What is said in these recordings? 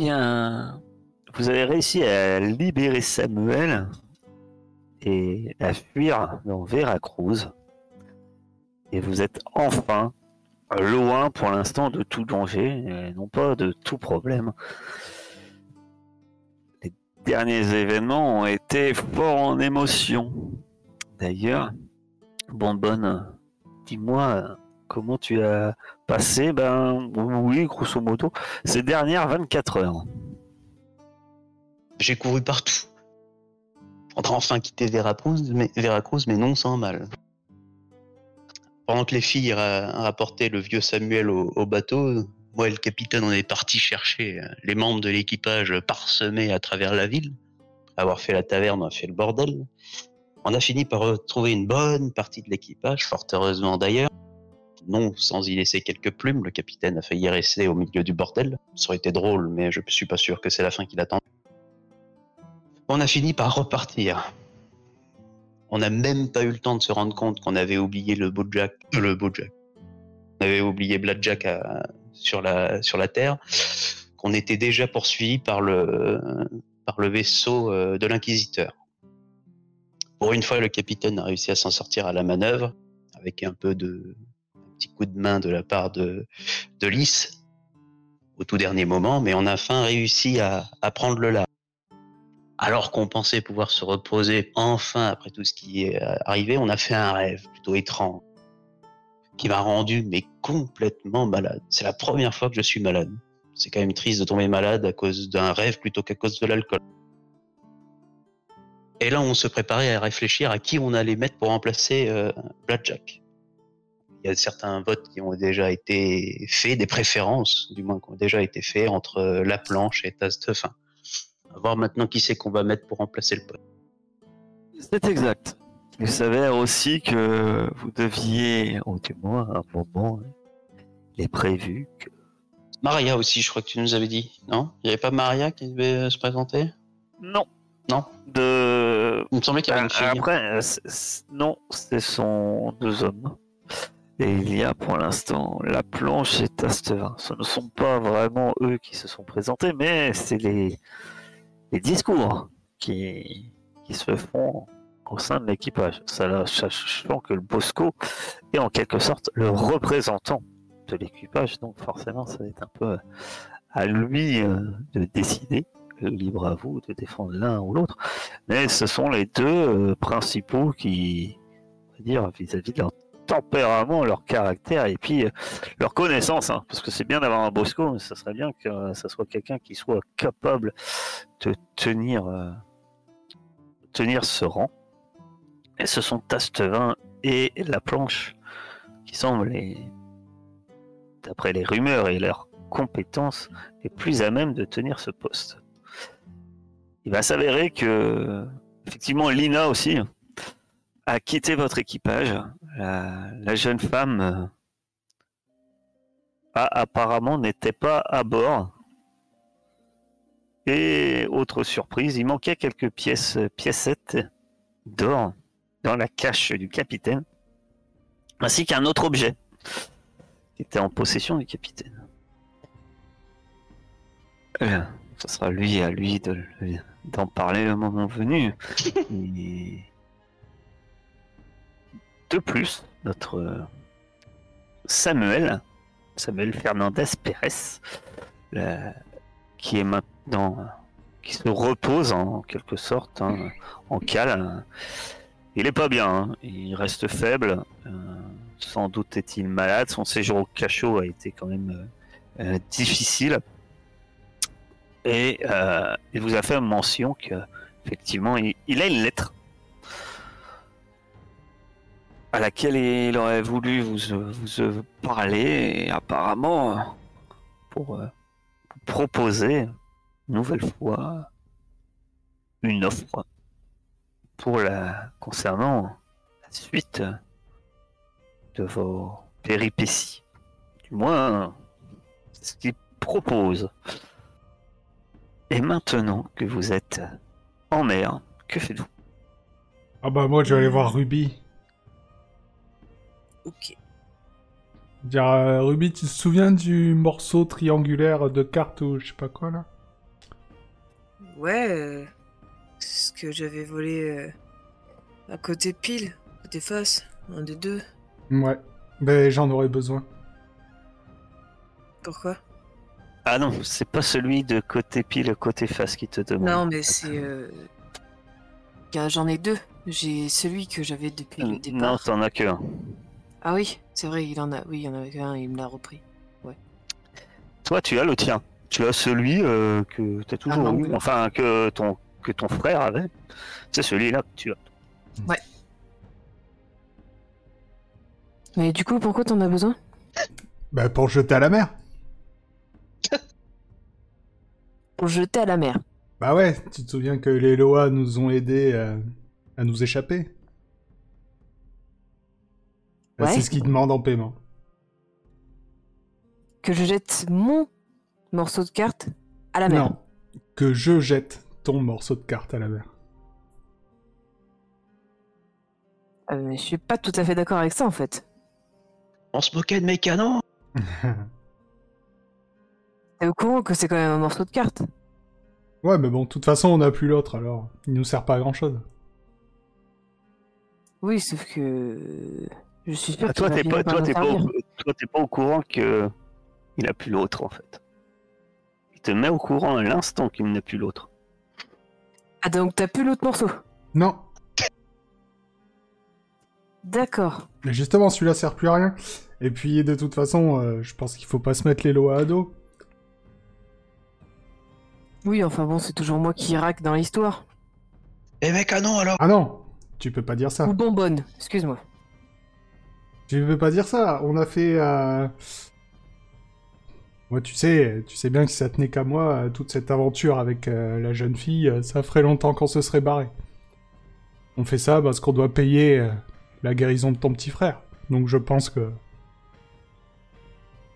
Bien, vous avez réussi à libérer Samuel et à fuir dans Veracruz. Et vous êtes enfin loin pour l'instant de tout danger, et non pas de tout problème. Les derniers événements ont été forts en émotion. D'ailleurs, Bonbonne, dis-moi comment tu as passé, ben oui, grosso modo, ces dernières 24 heures. J'ai couru partout. On a enfin quitté Veracruz, mais, mais non sans mal. Pendant que les filles rapportaient le vieux Samuel au, bateau, moi et le capitaine, on est parti chercher euh, les membres de l'équipage parsemés à travers la ville. avoir fait la taverne, on a fait le bordel. On a fini par retrouver une bonne partie de l'équipage, fort heureusement d'ailleurs. Non, sans y laisser quelques plumes, le capitaine a failli rester au milieu du bordel. Ça aurait été drôle, mais je ne suis pas sûr que c'est la fin qu'il attend. On a fini par repartir. On n'a même pas eu le temps de se rendre compte qu'on avait oublié le beau Jack, euh, le. On avait oublié Blackjack à, sur la sur la terre, qu'on était déjà poursuivi par le par le vaisseau euh, de l'inquisiteur. Pour une fois, le capitaine a réussi à s'en sortir à la manœuvre avec un peu de petit coup de main de la part de de Lys au tout dernier moment, mais on a enfin réussi à, à prendre le large alors qu'on pensait pouvoir se reposer enfin après tout ce qui est euh, arrivé, on a fait un rêve plutôt étrange qui m'a rendu mais complètement malade. C'est la première fois que je suis malade. C'est quand même triste de tomber malade à cause d'un rêve plutôt qu'à cause de l'alcool. Et là, on se préparait à réfléchir à qui on allait mettre pour remplacer euh, Blackjack. Il y a certains votes qui ont déjà été faits, des préférences, du moins, qui ont déjà été faits entre euh, La Planche et Tastefin. On va voir maintenant qui c'est qu'on va mettre pour remplacer le pote. C'est exact. Il s'avère aussi que vous deviez, au moins à un moment, les prévu que... Maria aussi, je crois que tu nous avais dit, non? Il n'y avait pas Maria qui devait euh, se présenter? Non. Non? De... Il me semblait qu'il y avait une fille. Après, euh, non, ce sont deux hommes. Et il y a pour l'instant la planche et Tastevin. Ce ne sont pas vraiment eux qui se sont présentés, mais c'est les, discours qui, se font au sein de l'équipage. Sachant que le Bosco est en quelque sorte le représentant de l'équipage, donc forcément ça va être un peu à lui euh, de décider, libre à vous de défendre l'un ou l'autre, mais ce sont les deux euh, principaux qui, on va dire, vis-à-vis de leur leur caractère et puis euh, leur connaissance. Hein. parce que c'est bien d'avoir un Bosco, mais ça serait bien que ça soit quelqu'un qui soit capable de tenir, euh, tenir ce rang. Et ce sont Tastevin et la planche qui semblent, d'après les rumeurs et leurs compétences, les plus à même de tenir ce poste. Il va s'avérer que, effectivement, Lina aussi a quitté votre équipage la, jeune femme euh, apparemment n'était pas à bord. Et autre surprise, il manquait quelques pièces, piécettes d'or dans la cache du capitaine, ainsi qu'un autre objet qui était en possession du capitaine. Euh, ce sera lui à lui d'en parler le moment venu. de plus, notre Samuel, Samuel Fernandez Pérez, qui est maintenant, qui se repose en quelque sorte, hein, en calme. Il est pas bien, hein. il reste faible. Euh, sans doute est-il malade. Son séjour au cachot a été quand même euh, difficile. Et euh, il vous a fait mention que effectivement il a une lettre à laquelle il aurait voulu vous, vous parler apparemment pour euh, proposer une nouvelle fois une offre pour la concernant la suite de vos péripéties. Du moins, ce qu'il propose. Et maintenant que vous êtes en mer, que faites-vous? Ah bah moi je vais aller voir Ruby. Ok. Dire, euh, Ruby, tu te souviens du morceau triangulaire de carte ou je sais pas quoi là? Ouais, euh, c'est ce que j'avais volé euh, à côté pile, côté face, un des deux. Ouais. Ben j'en aurais besoin. Pourquoi? Ah non, c'est pas celui de côté pile, côté face qui te demande. Non, mais c'est. euh, car J'en ai deux. J'ai celui que j'avais depuis le non, départ. t'en as que un. Ah oui, c'est vrai, il en a. Oui, il y en avait un, il me l'a repris. Toi, tu as le tien. Tu as celui euh, que tu as toujours non, eu, mais- enfin que ton, que ton frère avait. C'est celui-là que tu as. Mais du coup, pourquoi t'en as besoin? Ben pour jeter à la mer. Pour jeter à la mer. Bah ouais, tu te souviens que les Loa nous ont aidés euh, à nous échapper Ouais. C'est ce qu'ils demandent en paiement. Que je jette mon morceau de carte à la mer. Non. Que je jette ton morceau de carte à la mer. Euh, mais je suis pas tout à fait d'accord avec ça en fait. On se moquait de mes canons T'es au courant que c'est quand même un morceau de carte? Ouais, mais bon, de toute façon, on n'a plus l'autre, alors il nous sert pas à grand chose. Oui, sauf que. Je suis sûr Ah, toi, t'es pas, toi, t'es pas, au- toi, t'es pas au courant que il a plus l'autre en fait. Il te met au courant à l'instant qu'il n'a plus l'autre. Ah, donc t'as plus l'autre morceau? Non, D'accord. mais justement, celui-là sert plus à rien. Et puis, de toute façon, euh, je pense qu'il faut pas se mettre les Loa à dos. Oui, enfin bon, c'est toujours moi qui raque dans l'histoire. Et mes canons alors Ah non, tu peux pas dire ça. Ou bonbonne, excuse-moi. Tu peux pas dire ça. On a fait. Euh... Moi, tu sais, tu sais bien que si ça tenait qu'à moi, euh, toute cette aventure avec euh, la jeune fille, euh, ça ferait longtemps qu'on se serait barré. On fait ça parce qu'on doit payer euh, la guérison de ton petit frère. Donc je pense que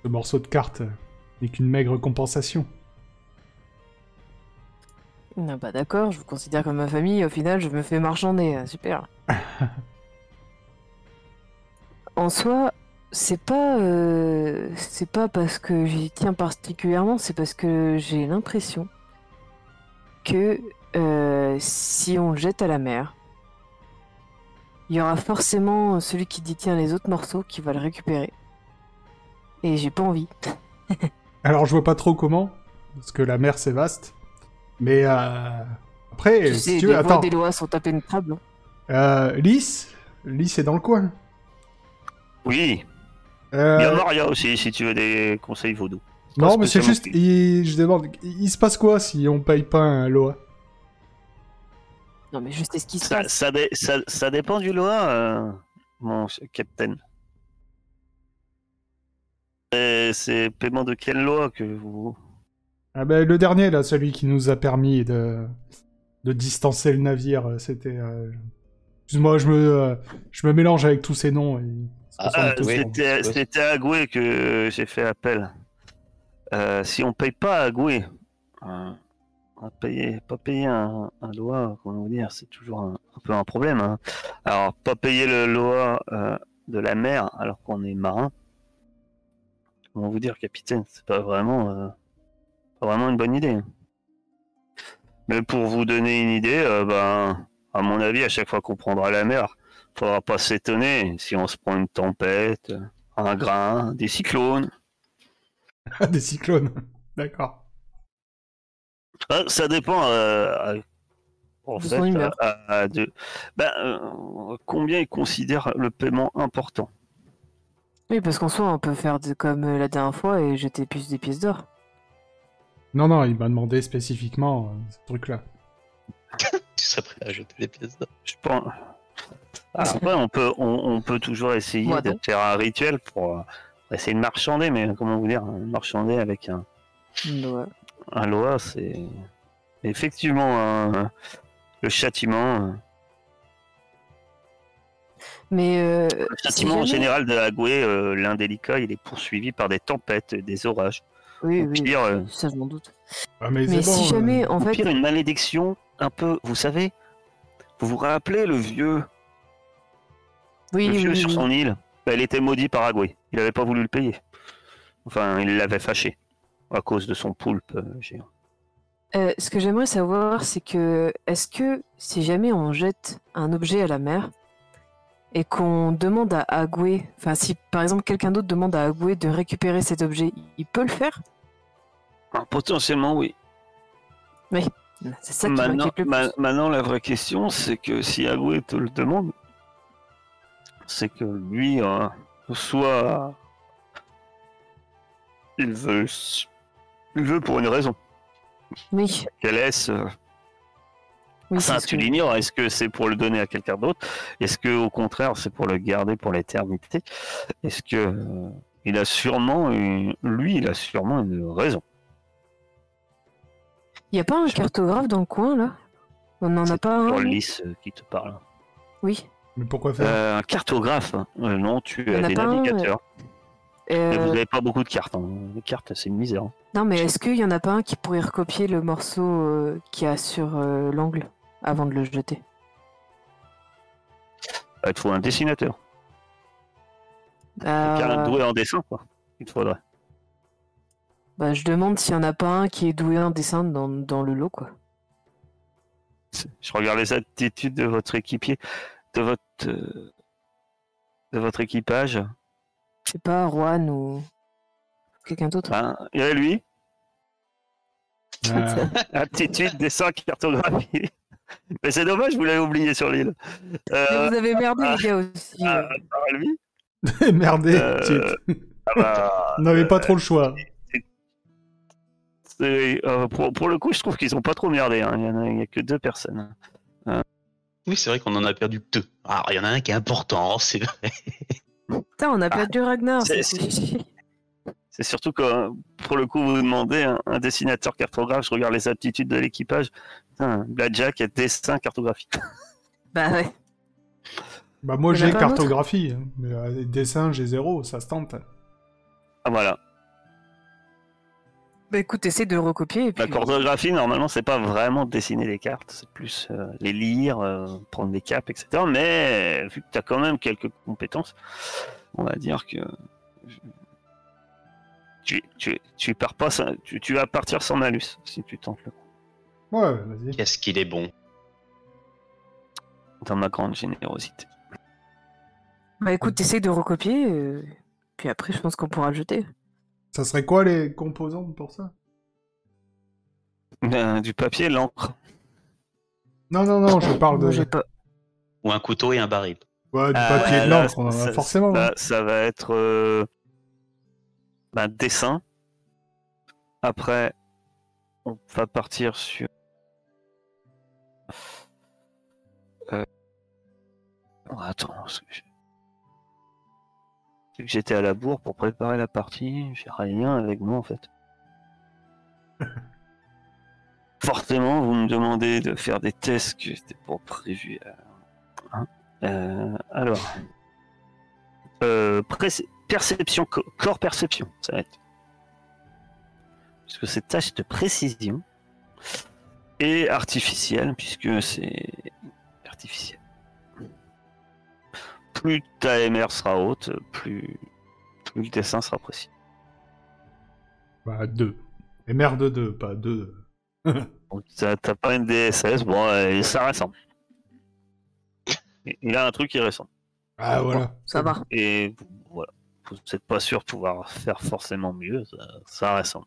ce morceau de carte euh, n'est qu'une maigre compensation. Non, bah d'accord, je vous considère comme ma famille, au final je me fais marchander, super. en soi, c'est pas euh, c'est pas parce que j'y tiens particulièrement, c'est parce que j'ai l'impression que euh, si on le jette à la mer, il y aura forcément celui qui détient les autres morceaux qui va le récupérer. Et j'ai pas envie. Alors je vois pas trop comment, parce que la mer c'est vaste. Mais euh... après, Tu si sais, tu les veux, voies attends. des lois sont impénétrables. hein. Euh, Lys Lys est dans le coin. Oui, Euh, il y a Maria aussi si tu veux des conseils vaudou. Non, mais c'est juste, il- je demande, il se passe quoi si on paye pas un Loa? Non mais je sais ce qui se Ça, passe. ça, dé- ça- ça dépend du loi, euh, mon capitaine. C'est paiement de quelle loi que vous. Ah ben le dernier là, celui qui nous a permis de de distancer le navire, euh, c'était. euh, Excuse-moi, je me euh, je me mélange avec tous ces noms. et- Ah. C'était à Agoué que j'ai fait appel. Euh, si on paye pas à Agoué, euh, on va payer, pas payer un, un loi, comment vous dire, c'est toujours un, un peu un problème. hein. Alors, pas payer le loi euh, de la mer alors qu'on est marin, comment vous dire, capitaine, c'est pas vraiment, euh, pas vraiment une bonne idée. Mais pour vous donner une idée, euh, ben, à mon avis, à chaque fois qu'on prendra la mer, faudra pas s'étonner si on se prend une tempête, un grain, des cyclones. Ah, des cyclones. D'accord. Ah, ça dépend. euh, en De fait, son humeur. à- à de- ben, euh, combien ils considèrent le paiement important? Oui, parce qu'en soi, on peut faire de- comme euh, la dernière fois et jeter plus des pièces d'or. Non non, il m'a demandé spécifiquement euh, ce truc-là. Tu serais prêt à jeter les pièces d'or? Je pense. Après, on peut, on, on peut toujours essayer Moi, de faire un rituel pour, euh, pour essayer de marchander, mais comment vous dire, marchander avec un, Ouais. un loi, c'est effectivement un- le châtiment. euh, Mais euh, Le châtiment en jamais- général de Agoué, euh, l'indélicat, il est poursuivi par des tempêtes, des orages. Oui, Au oui, pire, euh, ça je m'en doute. Ah, mais si bon, jamais, euh, en Au fait, pire, une malédiction, un peu, vous savez, vous vous rappelez le vieux, oui, le oui, vieux oui, sur oui. son île Il était maudit par Agoué. Il n'avait pas voulu le payer. Enfin, il l'avait fâché à cause de son poulpe euh, géant. Euh, ce que j'aimerais savoir, c'est que est-ce que si jamais on jette un objet à la mer et qu'on demande à Agoué, enfin si par exemple quelqu'un d'autre demande à Agoué de récupérer cet objet, il peut le faire? Ah, potentiellement, oui. C'est ça qui Maintenant, le ma- maintenant, la vraie question, c'est que si Agoué te le demande, c'est que lui, euh, soit il veut, il veut pour une raison. Oui, Quelle est-ce euh, oui, Ça, c'est ce tu que- l'ignores. Est-ce que c'est pour le donner à quelqu'un d'autre? Est-ce que, au contraire, c'est pour le garder pour l'éternité? Est-ce que euh, il a sûrement, une- lui, il a sûrement une raison? Il n'y a pas un cartographe dans le coin là? On n'en a pas un Lys euh, qui te parle. Oui. Mais pourquoi faire Euh, un cartographe hein. Euh, Non, tu as a des un, navigateurs. Euh, Mais vous n'avez pas beaucoup de cartes. hein. Les cartes, c'est une misère. hein. Non, mais est-ce qu'il y en a pas un qui pourrait recopier le morceau euh, qu'il y a sur euh, l'angle avant de le jeter? Bah, il te faut un dessinateur. Euh, doué en dessin, quoi. Il te faudrait. bah, Je demande s'il y en a pas un qui est doué en dessin dans, dans le lot, quoi. Je regarde les attitudes de votre équipier, de votre, euh, de votre équipage. Je sais pas, Juan ou quelqu'un d'autre. Il y a lui, Euh, attitude, dessin, cartographie. Mais c'est dommage, vous l'avez oublié sur l'île. Euh, vous avez merdé, ah, les gars, aussi. ah, euh. à part lui, Merdé, Euh, tu- ah bah, n'avait pas trop le choix. euh, pour, pour le coup, je trouve qu'ils ont pas trop merdé. hein. Il y en a, il y a que deux personnes. Oui, c'est vrai qu'on en a perdu que deux. Alors, il y en a un qui est important, c'est vrai. Putain, on a perdu Ragnar. c'est- surtout que, pour le coup, vous demandez un, un dessinateur cartographe, je regarde les aptitudes de l'équipage. Putain, Blackjack est dessin cartographie. Bah ouais. Bah moi j'ai cartographie, hein. mais euh, dessin j'ai zéro, ça se tente. Ah, voilà. Bah écoute, essaie de recopier. Et puis... La cartographie, normalement, c'est pas vraiment dessiner les cartes, c'est plus euh, les lire, euh, prendre des caps, etc. Mais vu que tu as quand même quelques compétences, on va dire que tu, tu, tu pars pas, sans- tu, tu vas partir sans malus si tu tentes le coup, Ouais, vas-y. Qu'est-ce qu'il est bon. dans ma grande générosité. Bah écoute, essaie de recopier. euh, Puis après, je pense qu'on pourra le jeter. Ça serait quoi les composantes pour ça? Ben, du papier, l'encre. Non, non, non, je parle de... Ou un couteau et un baril. Ouais, du Ah, papier ouais, de l'encre, ça- forcément. hein. Ça, ça va être euh, ben, dessin. Après, on va partir sur. Euh... oh, attends, Vu que j'étais à la bourre pour préparer la partie, j'ai rien avec moi en fait. Forcément, vous me demandez de faire des tests que c'était pas prévu. hein. Euh, alors, euh, perception, co- corps perception, ça va être. Puisque c'est tâche de précision et artificielle, puisque c'est artificiel. Plus ta MR sera haute, plus, plus le dessin sera précis. Bah, deux. Et merde de deux, pas deux. Donc, t'as t'as pas une DSS, bon, euh, ça ressemble. Il a un truc qui ressemble. Ah, voilà. Ça va. Et voilà, vous n'êtes pas sûr de pouvoir faire forcément mieux, ça, ça ressemble.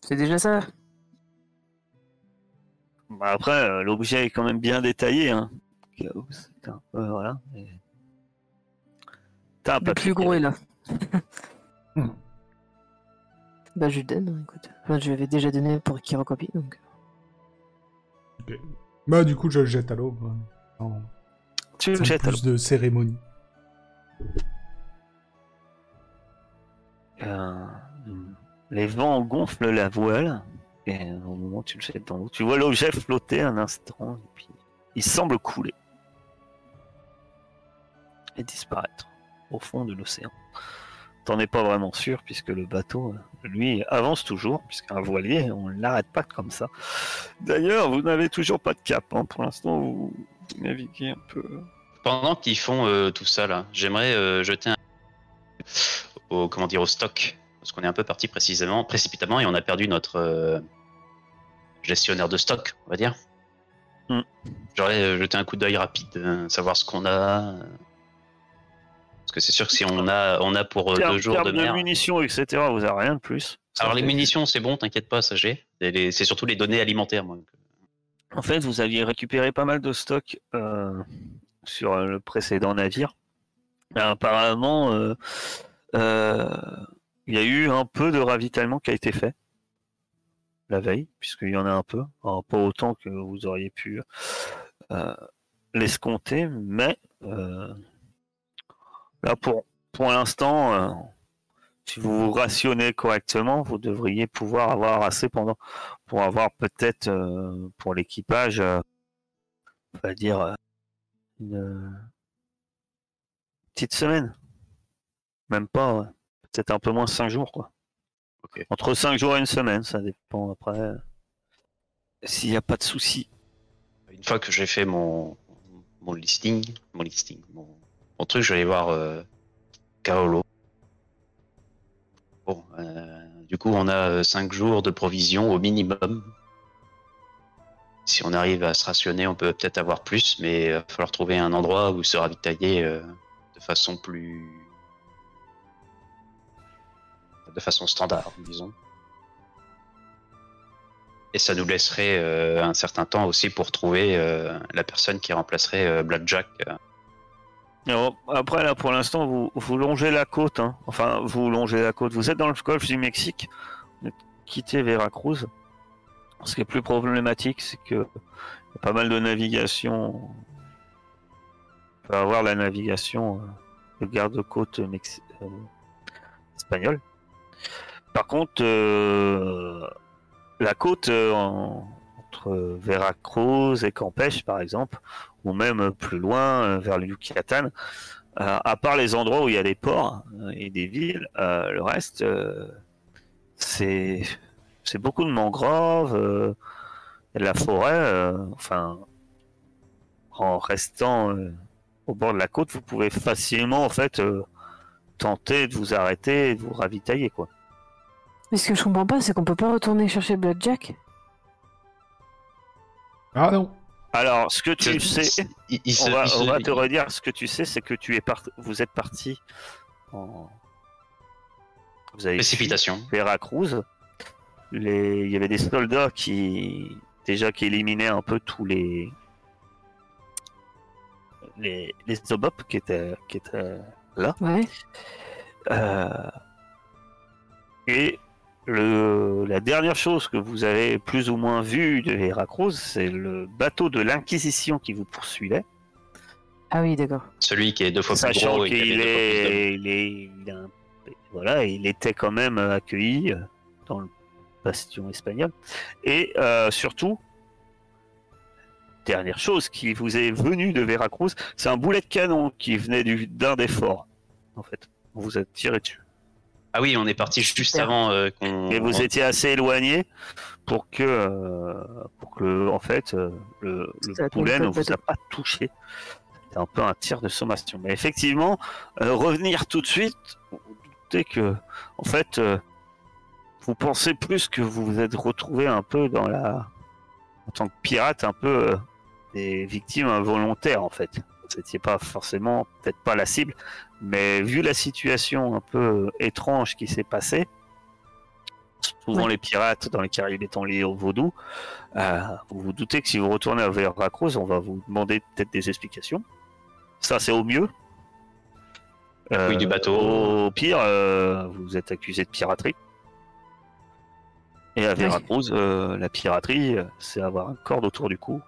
C'est déjà ça. Bah, après, euh, l'objet est quand même bien détaillé. Hein. Peu, voilà. et- T'as un Le plus gros est là. Hmm. Bah je lui donne, hein, écoute. Enfin, je lui avais déjà donné pour qu'il recopie, donc. Bah, du coup, je le jette à l'eau. hein. En Tu le jettes plus de cérémonie. Euh, les vents gonflent la voile et au moment où tu le jettes dans l'eau, tu vois l'objet flotter un instant et puis il semble couler et disparaître au fond de l'océan. T'en es pas vraiment sûr puisque le bateau, lui, avance toujours puisqu'un voilier, on l'arrête pas comme ça. D'ailleurs, vous n'avez toujours pas de cap. hein. Pour l'instant, vous, naviguez un peu. Pendant qu'ils font euh, tout ça là, j'aimerais euh, jeter un au comment dire au stock parce qu'on est un peu parti précisément précipitamment et on a perdu notre euh, gestionnaire de stock, on va dire. Hmm. J'aurais jeté un coup d'œil rapide, savoir ce qu'on a. Parce que c'est sûr que si on a on a pour euh, Terme- deux jours de terme mer. munitions, etc., vous avez rien de plus. Alors les munitions, c'est bon, t'inquiète pas, ça j'ai. C'est surtout les données alimentaires. Moi. En fait, vous aviez récupéré pas mal de stock euh, sur euh, le précédent navire. Apparemment, euh, euh, il y a eu un peu de ravitaillement qui a été fait la veille, puisqu'il y en a un peu, Alors, pas autant que vous auriez pu l'escompter, mais là pour pour l'instant, euh, si vous vous rationnez correctement, vous devriez pouvoir avoir assez pendant pour avoir peut-être euh, pour l'équipage, euh, on va dire euh, une petite semaine, même pas, ouais. peut-être un peu moins cinq jours quoi. Ok. Entre cinq jours et une semaine, ça dépend après. euh, S'il n'y a pas de souci. Une fois que j'ai fait mon, mon listing, mon listing, mon, mon truc, je vais aller voir euh, Kaolo. Euh, du coup, on a 5 jours de provisions au minimum. Si on arrive à se rationner, on peut peut-être avoir plus, mais il va falloir trouver un endroit où se ravitailler euh, de façon plus. de façon standard, disons. Et ça nous laisserait euh, un certain temps aussi pour trouver euh, la personne qui remplacerait euh, Blackjack. Après, là, pour l'instant, vous, longez la côte. hein. Enfin, vous longez la côte. Vous êtes dans le golfe du Mexique. Vous quittez Veracruz. Ce qui est plus problématique, c'est que y a pas mal de navigation. On peut avoir la navigation euh, de garde-côte euh, espagnole. Par contre, euh, la côte en- entre Veracruz et Campeche, par exemple, ou même plus loin euh, vers le Yucatan, euh, à part les endroits où il y a des ports euh, et des villes, euh, le reste, euh, c'est c'est beaucoup de mangroves, euh, de la forêt. euh, enfin, en restant euh, au bord de la côte, vous pouvez facilement en fait euh, tenter de vous arrêter et de vous ravitailler quoi. Mais ce que je comprends pas, c'est qu'on peut pas retourner chercher Blackjack? Ah non. Alors, ce que tu sais, il- il on se- va, il se- on va te redire ce que tu sais, c'est que tu es part... vous êtes parti en vous avez Précipitation. Veracruz. Les... Il y avait des soldats qui déjà qui éliminaient un peu tous les les, les Zobop qui étaient qui étaient Ouais. euh, Et le, la dernière chose que vous avez plus ou moins vue de Veracruz, c'est le bateau de l'Inquisition qui vous poursuivait. Ah oui, d'accord. Celui qui est deux fois plus Sachant gros avait qu'il est, il est, il a un- voilà, il était quand même accueilli euh, dans le bastion espagnol. Et euh, surtout, dernière chose qui vous est venue de Veracruz, c'est un boulet de canon qui venait du- d'un des forts. En fait, on vous a tiré dessus. Ah oui, on est parti juste Super. avant euh, qu'on. Et vous on- étiez assez éloigné pour que, euh, pour que en fait, euh, le, poulet ne vous a pas touché. C'était un peu un tir de sommation. Mais effectivement, euh, revenir tout de suite, vous vous doutez que, en fait, euh, vous pensez plus que vous vous êtes retrouvé un peu dans la, en tant que pirate, un peu euh, des victimes involontaires, en fait. Vous n'étiez pas forcément, peut-être pas la cible, mais vu la situation un peu euh, étrange qui s'est passée, souvent les pirates dans les Caraïbes étant liés au vaudou, euh, vous vous doutez que si vous retournez à Veracruz, on va vous demander peut-être des explications. Ça, c'est au mieux. Euh, Oui, du bateau. Au pire, euh, vous êtes accusé de piraterie. Et à Veracruz, euh, la piraterie, euh, c'est avoir un corde autour du cou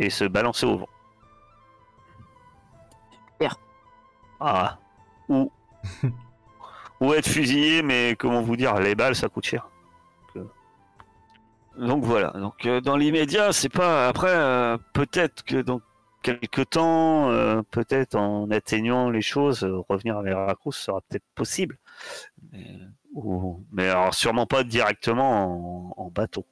et se balancer au vent. Super. Ah. Ou, ou être fusillé, mais comment vous dire, les balles, ça coûte cher. Donc, euh, donc voilà. Donc euh, dans l'immédiat, c'est pas. Après, euh, peut-être que dans quelques temps, euh, peut-être en atteignant les choses, euh, revenir à Veracruz sera peut-être possible. Mais, ou- mais alors sûrement pas directement en, en bateau.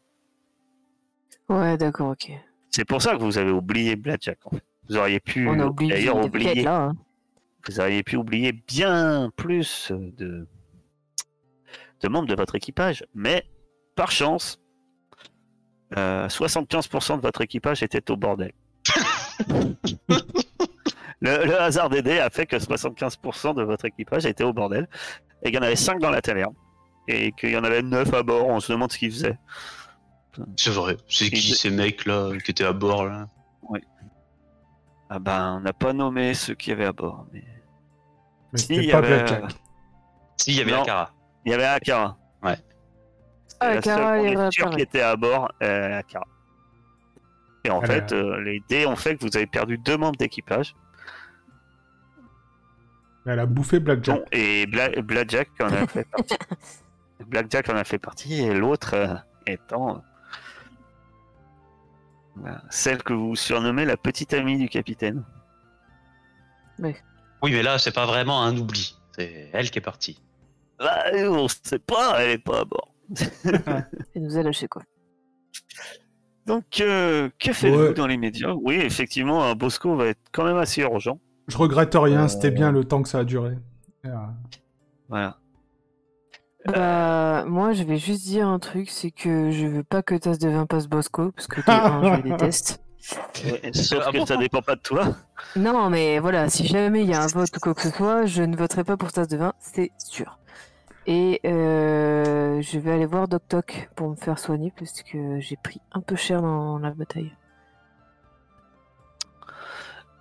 Ouais, d'accord, ok. C'est pour ça que vous avez oublié Blackjack. En fait. Vous auriez pu d'ailleurs oublier. là. hein. vous auriez pu oublier bien plus de, de membres de votre équipage, mais par chance, euh, 75% de votre équipage était au bordel. le, le hasard des dés a fait que 75% de votre équipage était au bordel, et qu'il y en avait 5 dans la taverne, et qu'il y en avait 9 à bord, on se demande ce qu'ils faisaient. C'est vrai. C'est qui ces mecs-là qui étaient à bord là? Ah ben, on n'a pas nommé ceux qui avaient à bord, mais... Mais Si, il y avait, euh, Si, il y avait Non. Akara. Il y avait Akara. Ouais. Ah, la Akara, il sûr apparu. qui était à bord, euh, Akara. Et en Ah, fait, euh, les dés ont fait que vous avez perdu deux membres d'équipage. Elle a bouffé Blackjack. Bon, et Bla- Blackjack en a fait partie. Blackjack en a fait partie, et l'autre euh, étant euh, celle que vous surnommez la petite amie du capitaine. Oui, mais là, c'est pas vraiment un oubli. C'est elle qui est partie. Bah, on sait pas, elle est pas à bord. Elle nous a lâché quoi. Donc, euh, que faites-vous Ouais. dans les médias Oui, effectivement, un Bosco va être quand même assez urgent. Je regrette rien, Euh, c'était bien le temps que ça a duré. Euh, Voilà. Bah, moi, je vais juste dire un truc, c'est que je veux pas que Tasse de vin passe Bosco, parce que un, je le déteste. Sauf que ça dépend pas de toi. Non, mais voilà, si jamais il y a un vote ou quoi que ce soit, je ne voterai pas pour Tasse de vin, c'est sûr. Et euh, je vais aller voir Doc Toc pour me faire soigner, parce que j'ai pris un peu cher dans la bataille.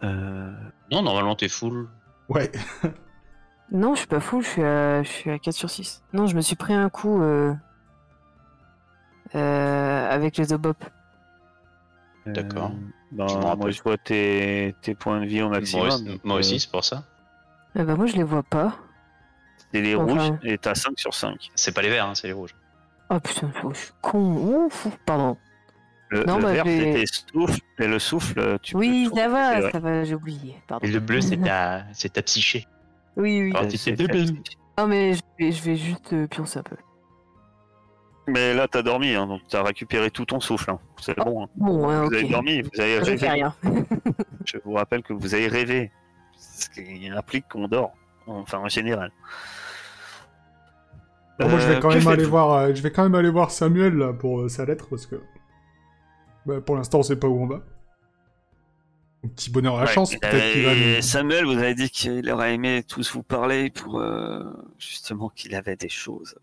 Euh, Non, normalement, t'es full. Ouais. Non, je suis pas fou, je suis à, je suis à 4 sur 6. Non, je me suis pris un coup euh, euh, avec les Obop. D'accord. euh, bah, Je me rappelle. moi, je vois tes, tes points de vie au Moi maximum. aussi, donc, moi euh, aussi, c'est pour ça. Eh ben, moi, je les vois pas. C'est les Enfin. rouges et t'as 5 sur 5. C'est pas les verts, hein, c'est les rouges. Oh putain, je suis con. Ouf, pardon. Le, Non, le bah, vert, je vais- c'était souffle. Et le souffle, tu Oui, peux ça tout- va, ça va, j'ai oublié. Pardon. Et le bleu, c'est ta, c'est ta psyché. Oui, oui. Ah, Euh, tu c'est t'es débile. facile. Non, mais je vais, je vais juste euh, pioncer un peu. Mais là, t'as dormi, hein, donc t'as récupéré tout ton souffle. hein. C'est Ah, bon. hein. Bon, ouais, Vous ok. avez dormi, vous avez Je fais rêvé. rien. Je vous rappelle que vous avez rêvé. Ce qui implique qu'on dort. Enfin, en général. Bon, moi, je vais Euh, quand que même aller faites-vous voir, euh, je vais quand même aller voir Samuel là, pour euh, sa lettre parce que bah, pour l'instant, on sait pas où on va. Petit bonheur à la Ouais, chance, va. Samuel vous avez dit qu'il aurait aimé tous vous parler pour euh, justement qu'il avait des choses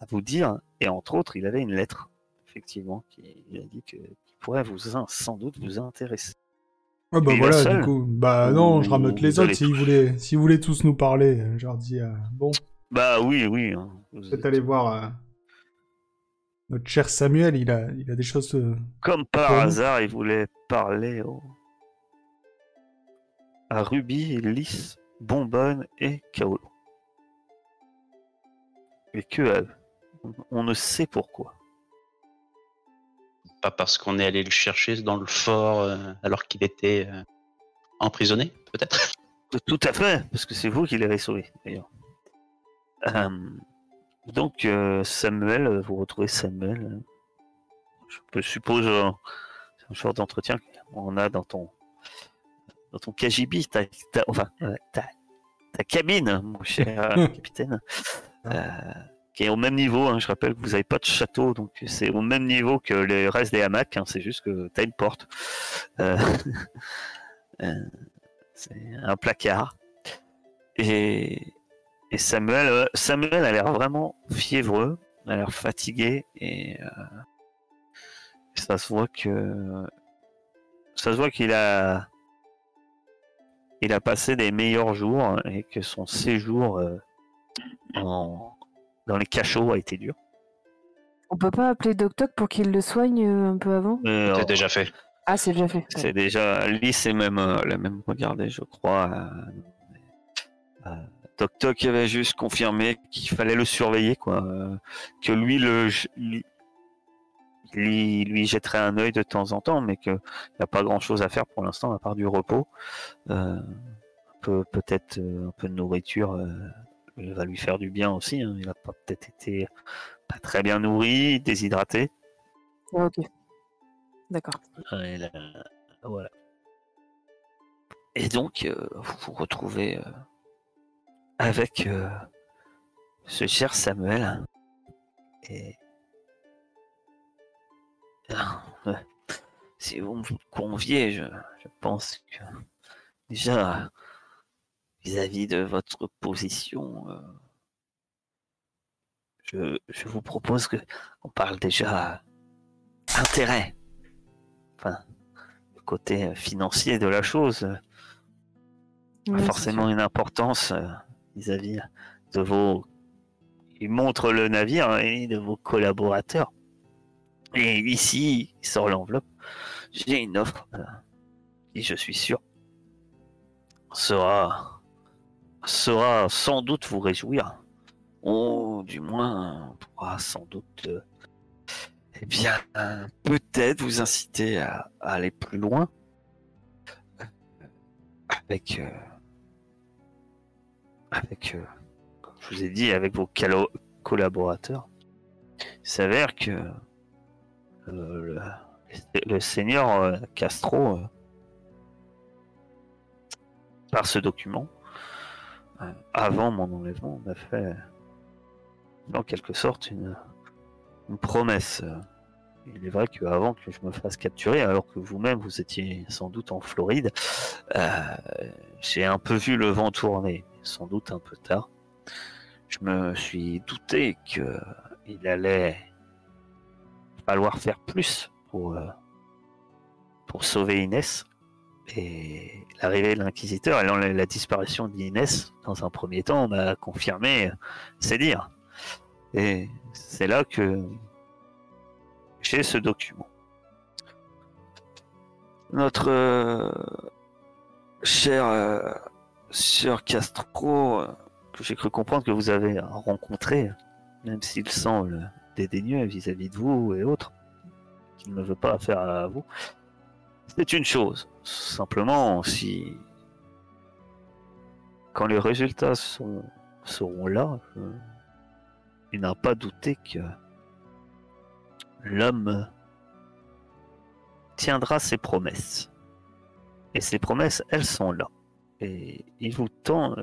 à vous, dire. Et entre autres, il avait une lettre, effectivement, qui il a dit que, qui pourrait vous sans doute vous intéresser. Ah bah voilà, du coup. Bah non, je rameute les autres s'ils voulaient, s'ils voulaient tous nous parler. Je leur dis, euh, bon, Bah oui, oui. hein, vous peut-être êtes- aller voir euh, notre cher Samuel, il a, il a des choses... Comme par hasard, il voulait parler au... à Ruby, Lys, Bonbonne et Kaolo. Et que à eux. On- ne sait pourquoi. Pas parce qu'on est allé le chercher dans le fort euh, alors qu'il était euh, emprisonné, peut-être? Tout à fait, parce que c'est vous qui l'avez sauvé, d'ailleurs. Euh, donc, euh, Samuel, euh, vous retrouvez Samuel. euh, Je peux- suppose euh, c'est un genre d'entretien qu'on a dans ton dans ton KGB, ta, ta- enfin, euh, ta, ta cabine, mon cher euh, capitaine, euh, qui est au même niveau. hein, je rappelle que vous n'avez pas de château, donc c'est au même niveau que les restes des hamacs. hein, c'est juste que tu as une porte. Euh, c'est un placard. Et, et Samuel, Samuel a l'air vraiment fiévreux, a l'air fatigué et euh, ça se voit que ça se voit qu'il a il a passé des meilleurs jours et que son séjour euh, en- dans les cachots a été dur. On peut pas appeler Doc Toc pour qu'il le soigne euh, un peu avant? C'est euh, déjà fait. Ah, c'est déjà fait. C'est déjà Lys est même euh, l'a même regardé, je crois. Euh, euh, Toc Toc avait juste confirmé qu'il fallait le surveiller, quoi. euh, que lui le lui, lui, lui jetterait un œil de temps en temps, mais qu'il n'y a pas grand chose à faire pour l'instant à part du repos. Euh, un peu- peut-être euh, un peu de nourriture euh, va lui faire du bien aussi. hein. Il a pas peut-être été pas très bien nourri, déshydraté. Ah, ok. D'accord. A- Voilà. Et donc, euh, vous vous retrouvez avec ce cher Samuel. Et. Si vous me conviez, je, je pense que déjà, vis-à-vis de votre position, euh, je, je vous propose que on parle déjà intérêt. Enfin, le côté euh, financier de la chose. euh, a forcément une importance euh, vis-à-vis de vos. Il montre le navire et de vos collaborateurs. Et ici, il sort l'enveloppe. J'ai une offre euh, qui, je suis sûr, sera, sera sans doute vous réjouir. Ou du moins, pourra sans doute, euh, eh bien, peut-être vous inciter à, aller plus loin avec, euh, avec, euh, comme je vous ai dit, avec vos collaborateurs. Il s'avère que le, le seigneur euh, Castro, euh, par ce document, euh, avant mon enlèvement, m'a fait, en quelque sorte, une, une promesse. euh, il est vrai qu'avant que je me fasse capturer, alors que vous-même vous étiez sans doute en Floride, euh, j'ai un peu vu le vent tourner, sans doute un peu tard. Je me suis douté que il allait falloir faire plus pour, euh, pour sauver Inès. Et l'arrivée de l'inquisiteur et la, disparition d'Inès, dans un premier temps, m'a confirmé ses dires. Et c'est là que j'ai ce document. Notre euh, cher euh, Sir Castro, euh, que j'ai cru comprendre que vous avez rencontré, même s'il semble dédaigneux vis-à-vis de vous et autres, qu'il ne veut pas affaire à vous, c'est une chose. Simplement, si quand les résultats seront là, il n'a pas douté que l'homme tiendra ses promesses. Et ces promesses, elles sont là. Et il vous tend,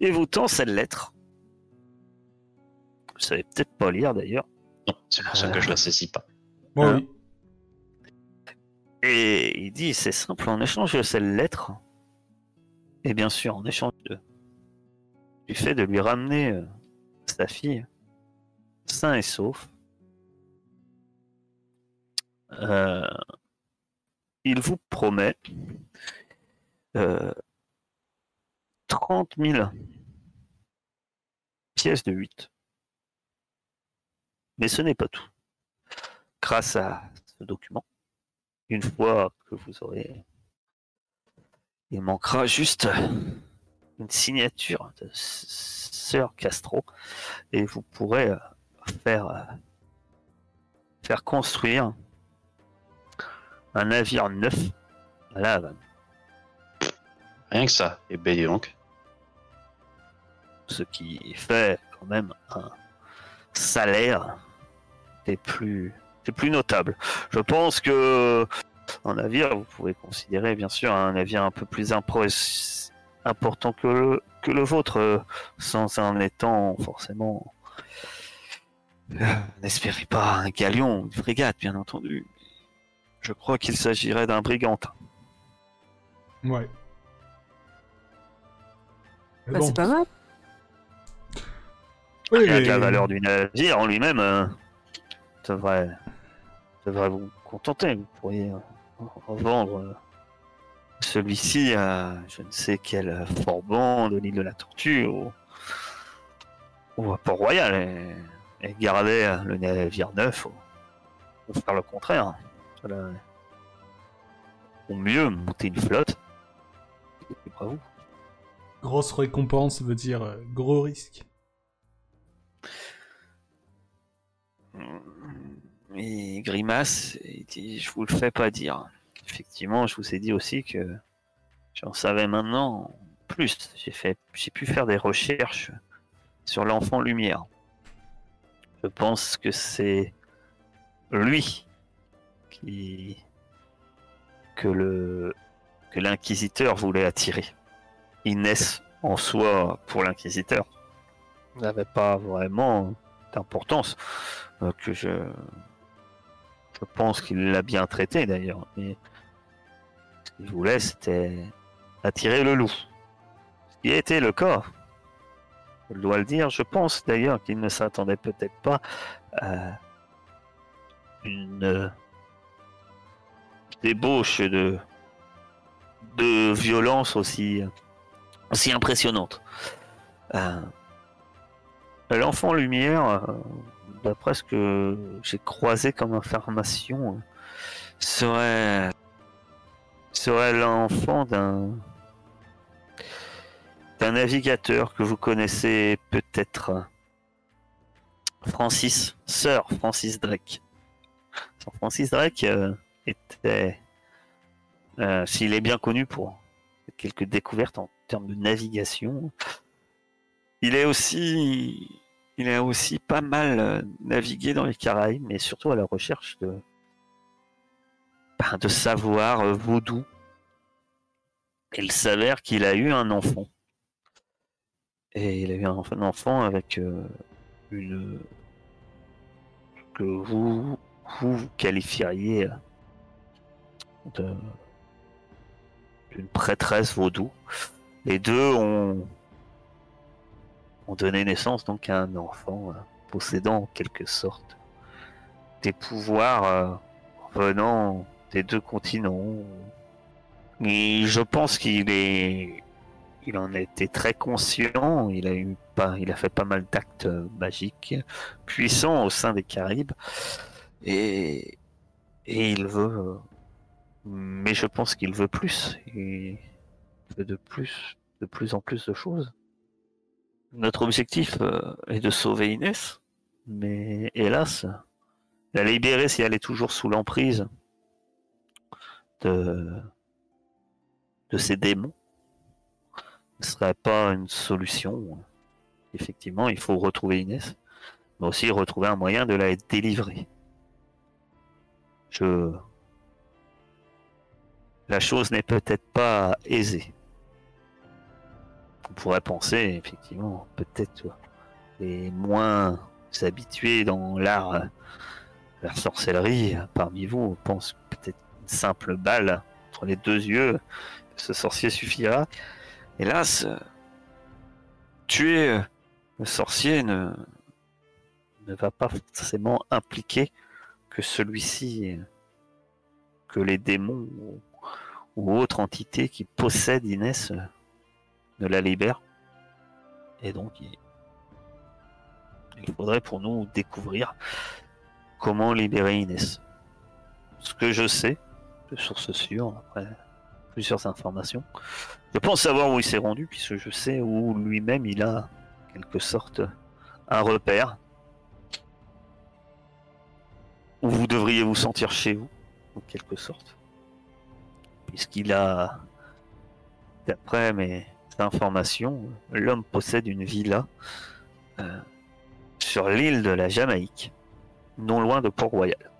il vous tend cette lettre. Vous savez peut-être pas lire d'ailleurs. Non, c'est pour ça que je la saisis pas. Moi, Hein oui. Et il dit, c'est simple, en échange de cette lettre, et bien sûr en échange de, du fait de lui ramener euh, sa fille sain et sauf, euh, il vous promet euh, 30 000 pièces de 8. Mais ce n'est pas tout. Grâce à ce document, une fois que vous aurez... Il manquera juste une signature de S- Sœur Castro et vous pourrez euh, faire, euh, faire construire un navire neuf à la Havane. Rien que ça. Et dis donc. ce qui fait quand même un salaire des plus, des plus notables. Je pense que un navire, vous pouvez considérer bien sûr un navire un peu plus important que le, que le vôtre, euh, sans en étant forcément. Euh, N'espérez pas un galion, une frégate, bien entendu. Je crois qu'il s'agirait d'un brigantin. Ouais. Bah, bon. c'est pas mal. Oui, Il y a de la valeur du navire en lui-même euh, devrait, devrait vous contenter. Vous pourriez revendre euh, celui-ci à je ne sais quel forban de l'île de la Tortue ou, à Port-Royal et, garder euh, le navire neuf ou, faire le contraire. Cela- Ou mieux, monter une flotte. Bravo. Grosse récompense veut dire euh, gros risque. Et grimace, Je vous le fais pas dire. Effectivement, je vous ai dit aussi que j'en savais maintenant plus. J'ai fait, j'ai pu faire des recherches sur l'enfant lumière. Je pense que c'est lui que le que l'inquisiteur voulait attirer. Inès, en soi, pour l'inquisiteur, n'avait pas vraiment d'importance. euh, que je, pense qu'il l'a bien traité d'ailleurs. Mais ce qu'il voulait, c'était attirer le loup. Ce qui a été le cas. Je dois le dire. Je pense d'ailleurs qu'il ne s'attendait peut-être pas à une débauche de, de violence aussi, aussi impressionnante. Euh, L'enfant lumière, euh, d'après ce que j'ai croisé comme information, euh, serait serait l'enfant d'un navigateur que vous connaissez peut-être, Francis, Sir Francis Drake. Sir Francis Drake euh, était, s'il est bien connu pour quelques découvertes en termes de navigation, il est aussi, il a aussi pas mal euh, navigué dans les Caraïbes, mais surtout à la recherche de, ben, de savoir euh, vaudou. Il s'avère qu'il a eu un enfant. Et il a eu un enfant avec euh, une que vous vous qualifieriez de d'une prêtresse vaudou. Les deux ont ont donné naissance donc à un enfant euh, possédant en quelque sorte des pouvoirs euh, venant des deux continents. Et je pense qu'il est, il en été très conscient. Il a eu pas, il a fait pas mal d'actes euh, magiques puissants au sein des Caraïbes et et il veut, mais je pense qu'il veut plus. Il veut de plus, de plus en plus de choses. Notre objectif euh, est de sauver Inès, mais hélas, la libérer si elle est toujours sous l'emprise de, de ces démons ne serait pas une solution. Effectivement, il faut retrouver Inès, mais aussi retrouver un moyen de la délivrer. Je... La chose n'est peut-être pas aisée on pourrait penser, effectivement, peut-être les moins habitués dans l'art, euh, la sorcellerie, euh, parmi vous, pensent peut-être une simple balle entre les deux yeux, ce sorcier suffira. Hélas, euh, tuer le sorcier ne, va pas forcément impliquer que celui-ci, que les démons ou, ou autres entités qui possèdent Inès ne la libère. Et donc, il, faudrait pour nous découvrir comment libérer Inès. Ce que je sais, de source sûre, après plusieurs informations, je pense savoir où il s'est rendu, puisque je sais où lui-même il a, en quelque sorte, un repère. Où vous devriez vous sentir chez vous, en quelque sorte. Puisqu'il a, d'après mes informations, l'homme possède une villa euh, sur l'île de la Jamaïque, non loin de Port-Royal.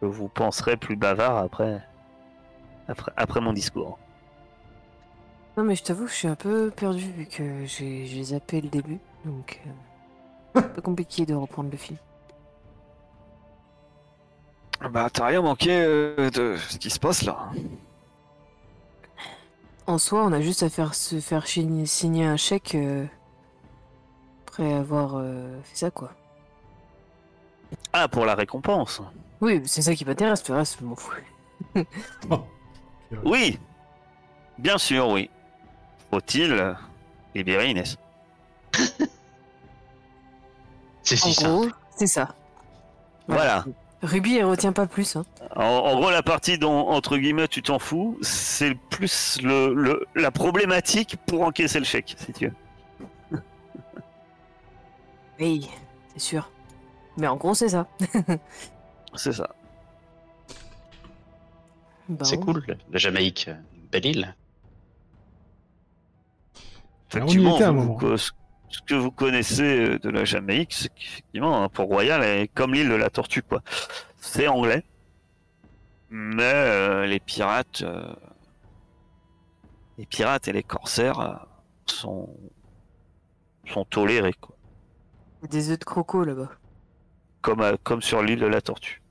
Je vous penserai plus bavard après, après, après mon discours. Non, mais je t'avoue, je suis un peu perdu vu que j'ai j'ai zappé le début. Donc, euh, un peu compliqué de reprendre le fil. Bah, t'as rien manqué euh, de ce qui se passe là. En soi, on a juste à faire se faire signer, un chèque euh, après avoir euh, fait ça, quoi. Ah, pour la récompense. Oui, c'est ça qui m'intéresse, le reste, je m'en fous. Oui, bien sûr, oui. Faut-il euh, libérer Inès? C'est En si ça. c'est ça. Voilà. Ruby, elle retient pas plus, hein. En, en gros, la partie dont, entre guillemets, tu t'en fous, c'est plus le, le- la problématique pour encaisser le chèque, si tu veux. Oui, c'est sûr. Mais en gros, c'est ça. C'est ça. C'est cool, la Jamaïque. Belle île. On y était à un vous- moment. vous- ce que vous connaissez euh, de la Jamaïque, c'est qu'effectivement, hein, Port-Royal est comme l'île de la Tortue, quoi. C'est anglais. Mais euh, les pirates, euh, les pirates et les corsaires euh, sont sont tolérés, quoi. Il y a des œufs de croco là-bas. comme comme sur l'île de la Tortue.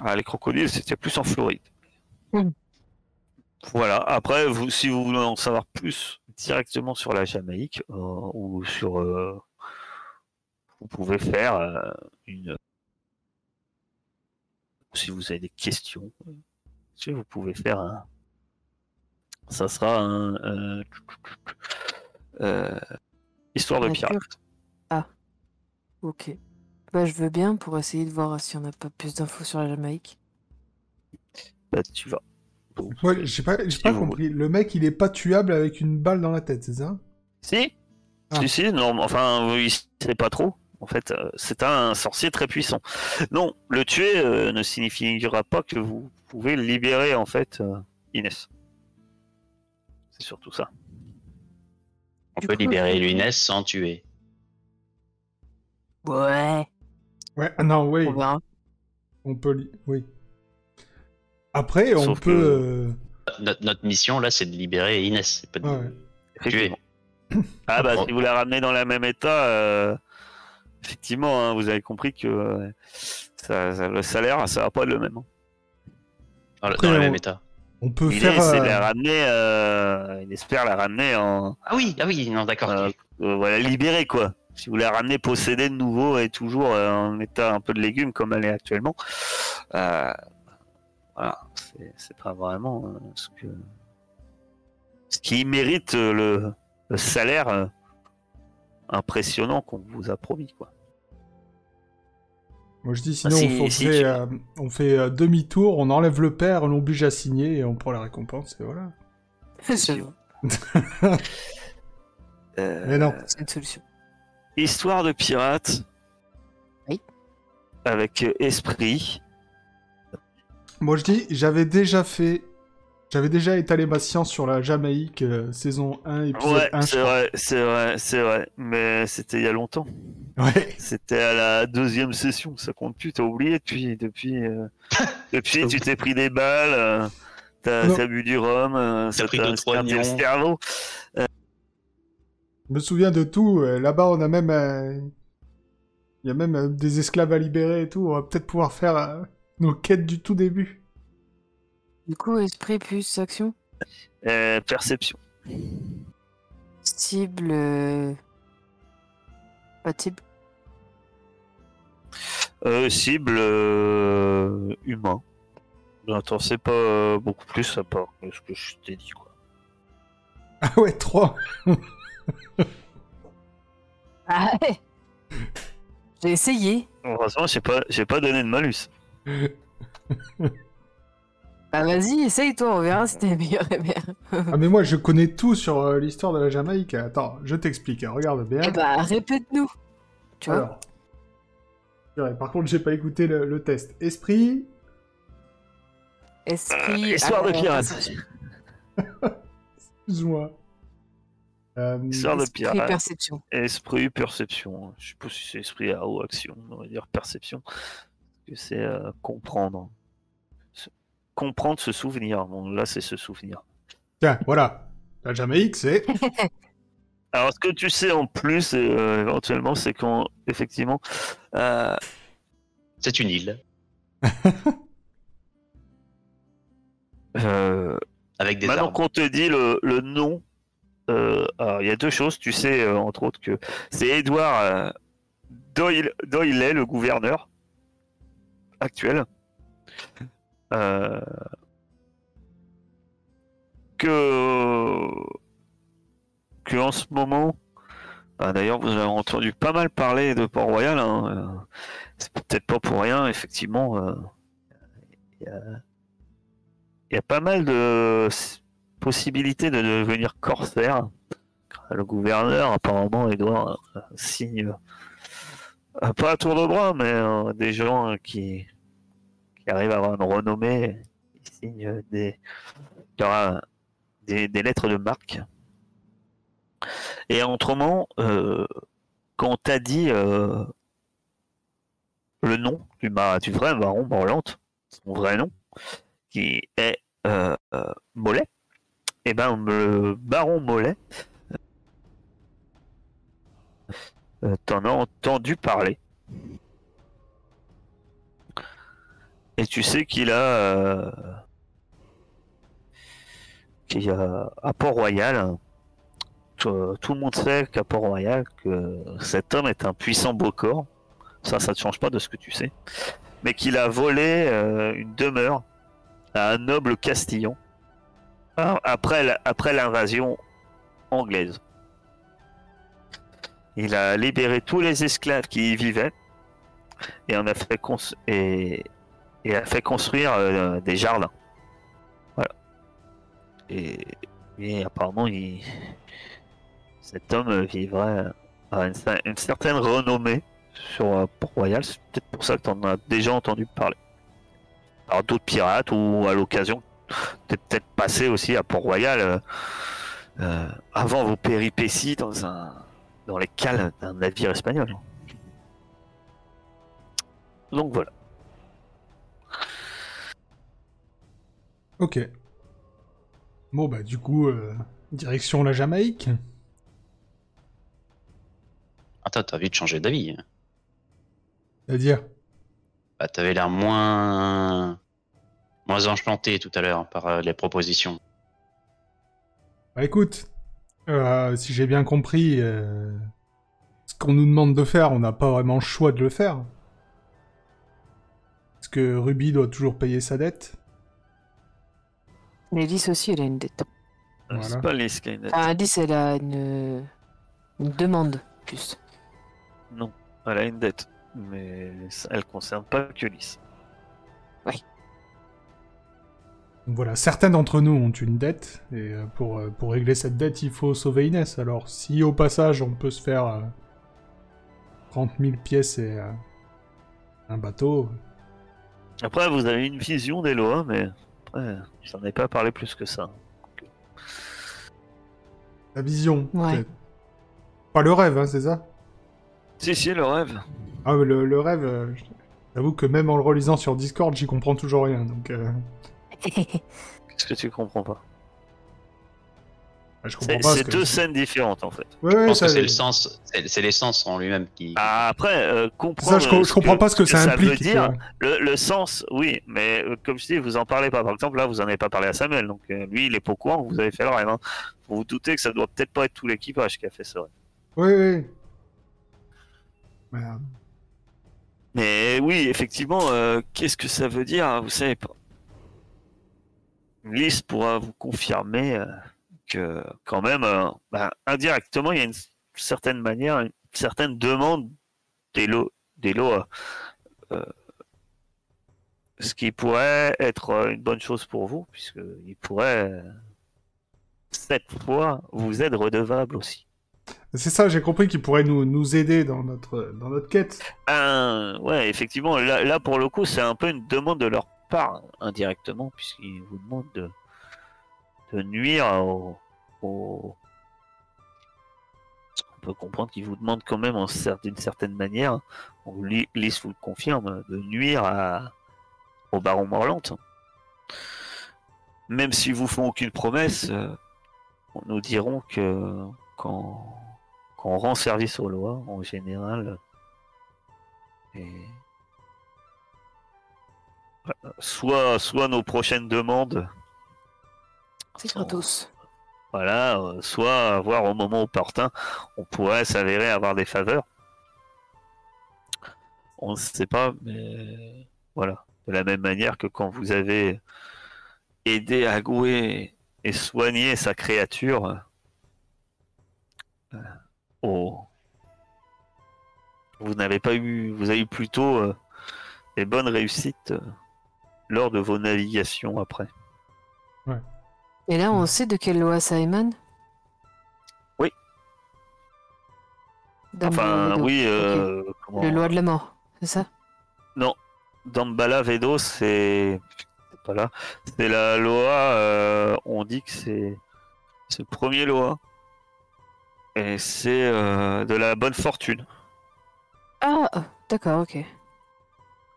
Ah, les crocodiles, c'était plus en Floride. Mm. Voilà. Après, vous, si vous voulez en savoir plus directement sur la Jamaïque euh, ou sur, euh, vous pouvez faire euh, une. Si vous avez des questions, sais, vous pouvez faire un. Ça sera un. euh, histoire de Nature. pirates. Ok. Bah, je veux bien pour essayer de voir si on n'a pas plus d'infos sur la Jamaïque. Bah, tu vas. Ouais, j'ai pas, j'ai Si pas compris. Le mec, il est pas tuable avec une balle dans la tête, c'est ça? Si Ah. Si, si, non, mais enfin, il sait pas trop. En fait, euh, c'est un sorcier très puissant. Non, le tuer euh, ne signifiera pas que vous pouvez libérer, en fait, euh, Inès. C'est surtout ça. On Du peut coup, libérer l'UNES sans tuer. Ouais. Ouais, ah non, oui, On on peut... li- Oui. Après, on Sauf peut... que- euh, Notre, notre mission là, c'est de libérer Inès. C'est pas de... Ouais. Effectivement. Ah bah, si vous la ramenez dans le même état, euh, effectivement, hein, vous avez compris que euh, ça- ça- le salaire, ça va pas être le même. hein. Dans, le- Après, dans le on- même état. On peut faire... euh, la ramener, euh, il espère la ramener en, Ah oui, ah oui, non, d'accord. Euh, euh, voilà, libérée quoi. Si vous la ramenez possédée de nouveau et toujours en état un peu de légumes comme elle est actuellement, euh, voilà, c'est- pas vraiment euh, ce que ce qui mérite euh, le, le salaire euh, impressionnant qu'on vous a promis quoi. Moi, je dis, sinon, si- on, si fait, tu- euh, on fait euh, demi-tour, on enlève le père, on l'oblige à signer, et on prend la récompense, et voilà. Euh, Mais non. C'est une solution. Histoire de pirate. Oui. Avec euh, esprit. Moi, je dis, j'avais déjà fait... J'avais déjà étalé ma science sur la Jamaïque, euh, saison 1, épisode Ouais, 1, je c'est vrai, c'est vrai, c'est vrai. Mais c'était il y a longtemps. Ouais. C'était à la deuxième session, ça compte plus, t'as oublié depuis, depuis, euh, depuis tu t'es pris des balles, euh, t'as bu du rhum, euh, ça pris t'a deux, trois le cerveau. Je me souviens de tout. euh, Là-bas, on a même... euh, Il y a même euh, des esclaves à libérer et tout. On va peut-être pouvoir faire euh, nos quêtes du tout début. Du coup, esprit plus action. Euh, perception. Cible. euh, Pas de cible. Euh, cible euh, humain. Attends, c'est pas euh, beaucoup plus à part ce que je t'ai dit quoi. Ah ouais, 3 Ah ouais J'ai essayé. Heureusement, j'ai pas, j'ai pas donné de malus. Bah vas-y, essaye toi, on verra si t'es meilleur MR. Ah mais moi je connais tout sur euh, l'histoire de la Jamaïque. Attends, je t'explique, hein, regarde bien. Eh bah répète-nous. Tu vois Alors. Ouais, par contre, j'ai pas écouté le, le test. Esprit, Esprit. Euh, histoire de pirate. excuse-moi. Euh, Histoire de Esprit pirate. perception. Esprit, perception. Je sais pas si c'est esprit à ou action, on va dire perception. Que c'est euh, comprendre. Se- Comprendre, se souvenir. Bon, là, c'est se souvenir. Tiens, voilà. La Jamaïque, c'est. Alors, ce que tu sais en plus, euh, éventuellement, c'est qu'en effectivement, euh, C'est une île euh, avec des maintenant qu'on te dit le, le nom, euh, alors, il y a deux choses. Tu sais, euh, entre autres, que c'est Edouard euh, Doyle, Doyle, le gouverneur actuel. Euh, que en ce moment, ah, d'ailleurs vous avez entendu pas mal parler de Port-Royal, hein, euh, c'est peut-être pas pour rien, effectivement, euh, il y, y a pas mal de possibilités de devenir corsaire. Le gouverneur, apparemment, Edouard, euh, signe, pas à tour de bras, mais euh, des gens euh, qui, qui arrivent à avoir une renommée, ils signent des, lettres de marque. Et autrement, euh, quand on t'a dit euh, le nom du, vrai baron Morlante, son vrai nom, qui est euh, euh, Mollet, et ben le baron Mollet, euh, t'en as entendu parler. Et tu sais qu'il a, euh, qu'il a à Port-Royal, tout, tout le monde sait qu'à Port-Royal, que cet homme est un puissant beau corps. Ça, ça ne change pas de ce que tu sais. Mais qu'il a volé euh, une demeure à un noble Castillon hein, après l'invasion anglaise. Il a libéré tous les esclaves qui y vivaient et a fait et, a fait construire euh, des jardins. Voilà. Et, apparemment, cet homme vivrait à une, cer- une certaine renommée sur euh, Port-Royal. C'est peut-être pour ça que tu en as déjà entendu parler. Alors d'autres pirates ou à l'occasion, peut-être passé aussi à Port-Royal euh, euh, avant vos péripéties dans un dans les cales d'un navire espagnol. Donc voilà. Ok. Bon, bah, du coup, euh, direction la Jamaïque. Attends, t'as vite changé d'avis. C'est-à-dire? Bah, t'avais l'air moins... moins enchanté tout à l'heure par euh, les propositions. Bah écoute, euh, si j'ai bien compris, euh, ce qu'on nous demande de faire, on n'a pas vraiment le choix de le faire. Parce que Ruby doit toujours payer sa dette. Alice aussi, elle a une dette. Euh, Voilà. C'est pas Lys qui a une dette. Enfin, Alice, elle a une, une demande, plus. Non, elle a une dette. Mais elle concerne pas que Lys. Donc voilà, certains d'entre nous ont une dette, et euh, pour, euh, pour régler cette dette, il faut sauver Inès. Alors, si au passage, on peut se faire euh, 30 000 pièces et euh, un bateau, Après, vous avez une vision des lois, mais après, j'en ai pas parlé plus que ça. la vision, Ouais. Pas le rêve, hein, c'est ça? Si, si, le rêve. Ah, mais le, le rêve, euh, j'avoue que même en le relisant sur Discord, j'y comprends toujours rien, donc... Qu'est-ce que tu comprends pas je comprends C'est ce que- deux scènes différentes en fait. Ouais, Je pense ça- que c'est le sens, c'est l'essence en lui-même qui... Ah, après, euh, Ça, je, co- euh, je comprends que- pas ce que, ça veut implique. tu dire. Le, le sens, oui, mais euh, comme je dis, vous en parlez pas. Par exemple, là, vous en avez pas parlé à Samuel, donc euh, lui, il est pas au courant vous avez fait le rêve. Hein. Vous vous doutez que ça doit peut-être pas être tout l'équipage qui a fait ce rêve. Oui, oui. Merde. Mais oui, effectivement, euh, qu'est-ce que ça veut dire Vous savez pas. Lys pourra vous confirmer euh, que, quand même, euh, bah, indirectement, il y a une certaine manière, une certaine demande des lots, des lots euh, euh, ce qui pourrait être euh, une bonne chose pour vous, puisqu'il pourrait, euh, cette fois, vous être redevable aussi. C'est ça, j'ai compris qu'il pourrait nous, nous aider dans notre, dans notre quête. Ben, ouais, effectivement, là, là, pour le coup, c'est un peu une demande de leur indirectement, puisqu'ils vous demandent de, de nuire au, On peut comprendre qu'ils vous demandent quand même, d'une certaine manière, on vous le confirme, de nuire à, au baron Morlante. Même s'ils vous font aucune promesse, euh, nous dirons que quand, quand on rend service aux lois, en général, et euh, soit, soit nos prochaines demandes, C'est gratos. voilà, euh, soit voir au moment opportun, on pourrait s'avérer avoir des faveurs. On ne sait pas, mais voilà. De la même manière que quand vous avez aidé Agoué et soigné sa créature euh, au- vous n'avez pas eu, vous avez eu plutôt euh, des bonnes réussites euh, lors de vos navigations après. Et là, on sait de quelle loi ça émane? Oui. Enfin, oui, euh, comment- Le loi de la mort, c'est ça? Dambala Vedo, c'est c'est pas là. C'est la loi. euh, on dit que c'est c'est le premier loi. Et c'est euh, de la bonne fortune. Ah, d'accord, ok.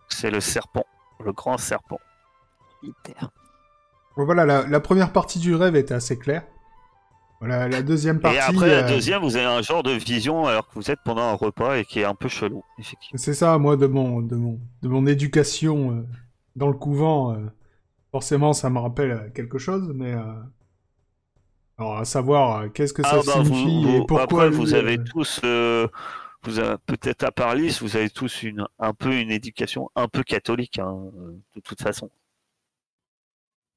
C'est le serpent, le grand serpent. Hyper. Bon, voilà, la, la première partie du rêve était assez claire. Voilà, la deuxième partie. Et après, la euh, deuxième, vous avez un genre de vision alors que vous êtes pendant un repas et qui est un peu chelou, effectivement. C'est ça, moi, de mon, de mon, de mon éducation euh, dans le couvent, euh, forcément, ça me rappelle quelque chose, mais... euh, Alors, à savoir, qu'est-ce que ça Ah, bah, vous- signifie vous- et pourquoi... après, vous avez euh, tous, euh, vous avez- peut-être à Parlis, vous avez tous une, un peu une éducation un peu catholique, hein, euh, de toute façon.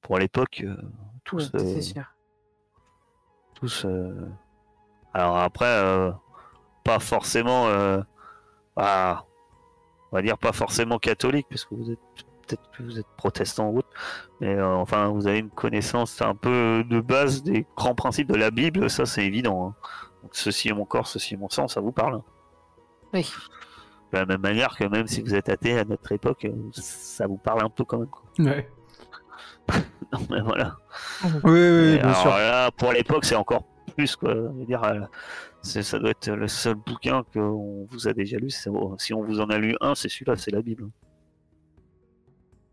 Pour l'époque, euh, tous, Ouais, euh, sûr. tous. euh, Alors après, pas forcément, euh, ah, on va dire pas forcément catholique, parce que vous êtes peut-être que vous êtes protestant ou autre, mais enfin, vous avez une connaissance un peu de base des grands principes de la Bible, ça c'est évident. hein. Donc, ceci est mon corps, ceci est mon sang, ça vous parle. Hein. Oui. De la même manière que même si vous êtes athée à notre époque, euh, ça vous parle un peu quand même. quoi. Ouais. Non, mais voilà. Oui, oui, bien alors sûr. là, pour l'époque, c'est encore plus quoi. Je veux dire, euh, ça doit être le seul bouquin qu'on vous a déjà lu. c'est- Si on vous en a lu un, c'est celui-là, c'est la Bible.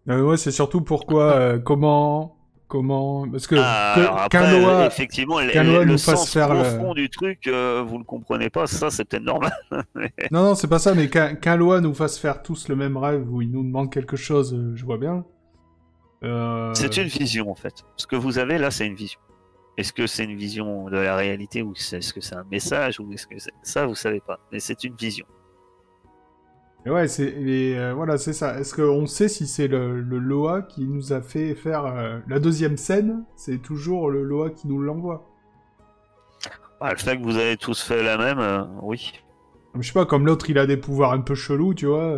Euh, ouais, c'est surtout pourquoi, euh, comment, comment, parce que, Ah, après, loi, effectivement, le, loi le nous fasse sens faire le- profond du truc, euh, vous le comprenez pas. Ça, c'est peut-être normal. non, non, c'est pas ça, mais qu'un loi nous fasse faire tous le même rêve où il nous demande quelque chose, euh, je vois bien. Euh, C'est une vision en fait. Ce que vous avez là, c'est une vision. Est-ce que c'est une vision de la réalité ou est-ce que c'est un message ou est-ce que c'est... ça vous savez pas. Mais c'est une vision. Et ouais, c'est, euh, voilà, c'est ça. Est-ce qu'on sait si c'est le, le Loa qui nous a fait faire euh, la deuxième scène? C'est toujours le Loa qui nous l'envoie. Ah, le fait que vous avez tous fait la même, euh, oui. Je sais pas, comme l'autre, il a des pouvoirs un peu chelous, tu vois.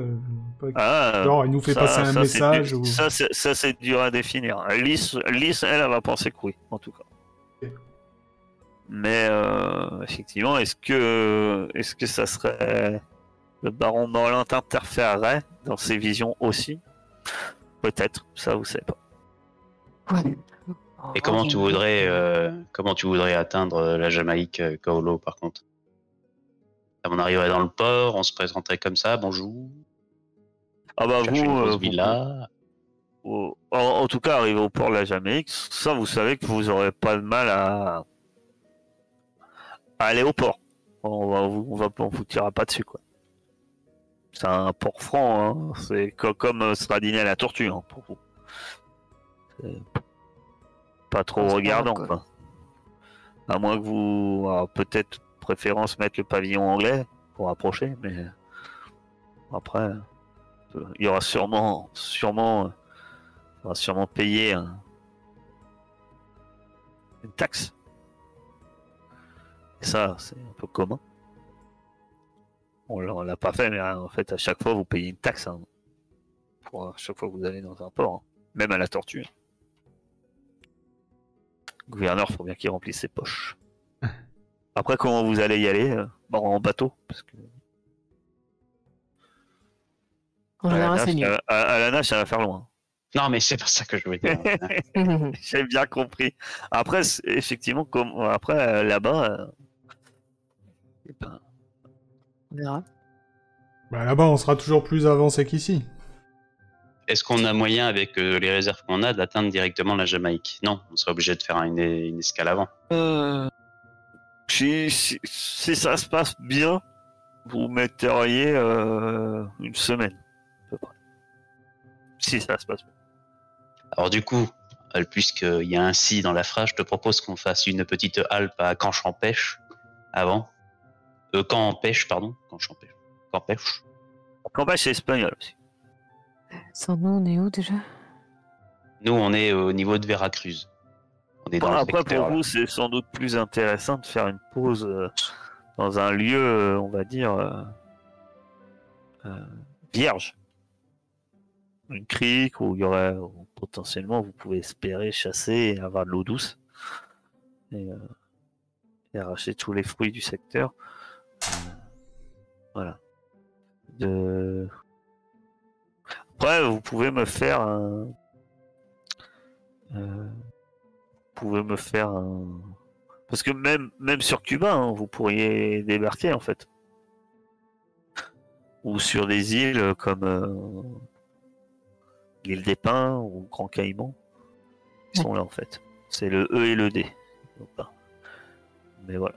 Ah, Genre, il nous fait ça- passer un ça, message. ou- Ça, c'est, dur à définir. Lys, Lys, elle, elle va penser que oui, en tout cas. Mais euh, effectivement, est-ce que, est-ce que ça serait le baron Morland interférerait dans ses visions aussi Peut-être, ça vous savez pas. Ouais. Et comment tu voudrais, euh, comment tu voudrais atteindre euh, la Jamaïque, euh, Kaolo, par contre? On arriverait dans le port, on se présenterait comme ça, bonjour. Ah bah vous, euh, vous- villa. au- en, en tout cas, arrivé au port de la Jamaïque, ça, vous savez que vous aurez pas de mal à, à aller au port. On va, vous- on va, on vous tirera pas dessus, quoi. C'est un port franc, hein. c'est co- comme euh, Stradini à la tortue, hein, pour vous. Pas trop Ah, regardant, pas mal, quoi. À moins que vous, alors, peut-être préférence mettre le pavillon anglais pour approcher, mais après, il y aura sûrement, sûrement, sûrement payer un- une taxe. Et ça, c'est un peu commun. On l'a- on l'a pas fait, mais hein, en fait, à chaque fois, vous payez une taxe. hein, pour à chaque fois que vous allez dans un port, hein, même à la tortue. Le gouverneur, faut bien qu'il remplisse ses poches. Après, comment vous allez y aller euh, bon, En bateau parce que En à, la nage, à- à- à la nage, ça va faire loin. Non, mais c'est pas ça que je veux dire. J'ai bien compris. Après, effectivement, comme après euh, là-bas, euh, eh ben, On verra. Bah, là-bas, on sera toujours plus avancé qu'ici. Est-ce qu'on a moyen, avec euh, les réserves qu'on a, d'atteindre directement la Jamaïque? Non, on serait obligé de faire une, une escale avant. euh, si, si- si ça se passe bien, vous metteriez euh, une semaine, à peu près. Si ça se passe bien. Alors du coup, euh, puisqu'il y a un si dans la phrase, je te propose qu'on fasse une petite halte à Canche-en-Pêche avant. Euh, Camp-en-Pêche, pardon. Canche-en-Pêche. Camp-Pêche. Campagne, c'est espagnol aussi. Sans nous, on est où déjà? Nous, on est au niveau de Veracruz. On est dans le Après, secteur, pour là. vous, c'est sans doute plus intéressant de faire une pause euh, dans un lieu, euh, on va dire, euh, euh, vierge. Une crique où il y aurait où potentiellement vous pouvez espérer chasser et avoir de l'eau douce et, euh, et arracher tous les fruits du secteur. Euh, voilà. De... Après, vous pouvez me faire un. euh, vous pouvez me faire un. Parce que même, même sur Cuba, hein, vous pourriez débarquer en fait. Ou sur des îles comme, euh, l'île des Pins ou Grand Caïman. Ils sont là en fait. C'est le E et le D. Bah. Mais voilà.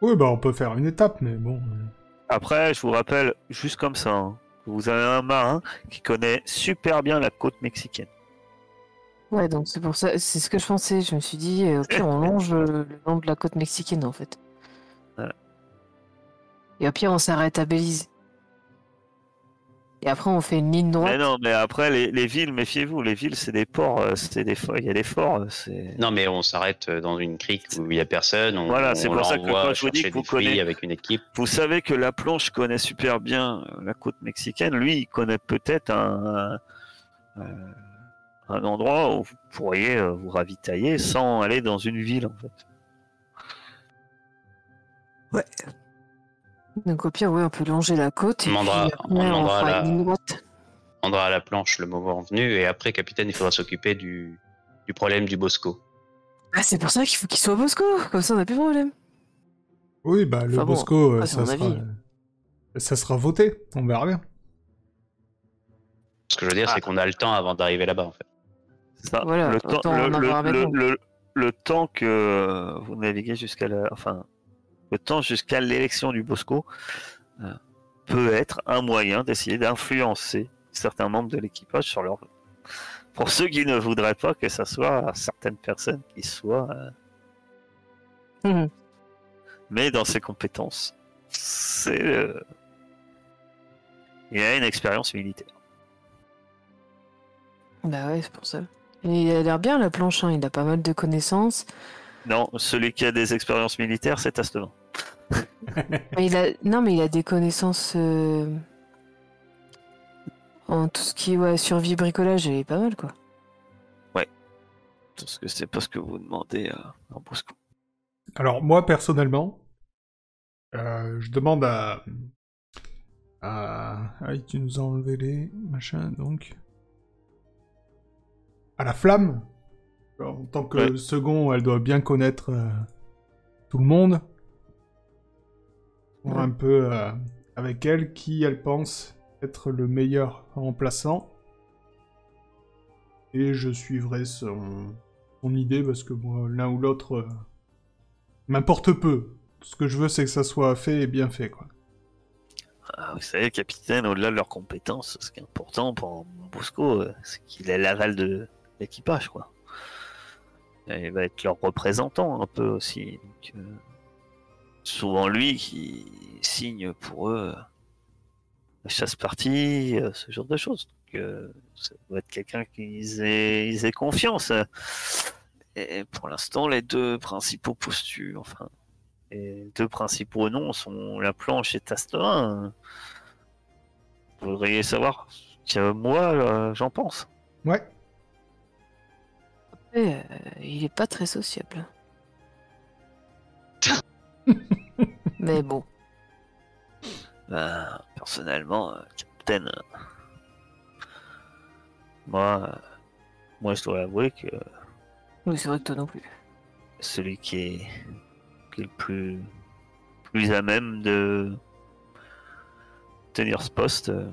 Oui, bah on peut faire une étape, mais bon. euh, Après, je vous rappelle, juste comme ça, hein, vous avez un marin qui connaît super bien la côte mexicaine. Ouais, donc c'est pour ça, c'est ce que je pensais. Je me suis dit, euh, au pire, on longe euh, le long de la côte mexicaine en fait. Voilà. Et au pire, on s'arrête à Belize. Et après, on fait une ligne droite. Mais non, mais après, les, les villes, méfiez-vous, les villes, c'est des ports, euh, c'est des forts, il y a des forts, euh, c'est... Non, mais on s'arrête dans une crique où il y a personne. On, Voilà, c'est pour ça que quand je vous dis que vous connaissez- avec une équipe. Vous savez que la planche connaît super bien euh, la côte mexicaine. Lui, il connaît peut-être un, un, euh, un endroit où vous pourriez euh, vous ravitailler sans aller dans une ville, en fait. Donc au pire, ouais, on peut longer la côte. Et On demandera- puis on on, fera la- une ligne droite. On prendra à la planche le moment venu et après, capitaine, il faudra s'occuper du, du problème du Bosco. Ah, c'est pour ça qu'il faut qu'il soit au Bosco. Comme ça, on n'a plus de problème. Oui, bah le Enfin bon, Bosco, euh, c'est ça, sera... avis. ça sera voté. On verra bien. Ce que je veux dire, Ah. c'est qu'on a le temps avant d'arriver là-bas, en fait. C'est ça. Voilà, le, temps, autant le, en avoir le- maintenant. le- le- le temps que vous naviguez jusqu'à la, enfin, le temps jusqu'à l'élection du Bosco euh, peut être un moyen d'essayer d'influencer certains membres de l'équipage sur leur. Pour ceux qui ne voudraient pas que ça soit certaines personnes qui soient, euh, Mhm. mais dans ses compétences, c'est, euh, il a une expérience militaire. Bah ouais, c'est pour ça. Il a l'air bien la planche, hein. il a pas mal de connaissances. Non, celui qui a des expériences militaires, c'est Astevin. Mais il a... Non, mais il a des connaissances euh, en tout ce qui est ouais, survie bricolage, il est pas mal quoi. Parce que c'est pas ce que vous demandez à un Bosco. Alors moi personnellement, euh, je demande à... à... Ah, tu nous as enlevé les machins, donc... À la flamme. En tant que Ouais. second, elle doit bien connaître euh, tout le monde. Un peu euh, avec elle qui elle pense être le meilleur remplaçant. Et je suivrai son, idée parce que moi, l'un ou l'autre euh, m'importe peu. Ce que je veux, c'est que ça soit fait et bien fait, quoi. Ah, vous savez, capitaine, au-delà de leurs compétences, ce qui est important pour Bosco, euh, c'est qu'il ait l'aval de l'équipage, quoi. Il va être leur représentant un peu aussi. Donc, euh, souvent lui qui signe pour eux euh, la chasse partie, euh, ce genre de choses. Donc, euh, ça doit être quelqu'un qu'ils aient, ils aient confiance. Et pour l'instant, les deux principaux postures, enfin, les deux principaux noms sont la planche et Tasterin. Vous voudriez savoir ce que moi euh, j'en pense. Ouais. Euh, il est pas très sociable. Mais bon, Ben, personnellement, euh, Capitaine, euh, moi, euh, moi je dois avouer que oui, c'est vrai que toi non plus. celui qui est, qui est le plus, plus à même de tenir ce poste, euh,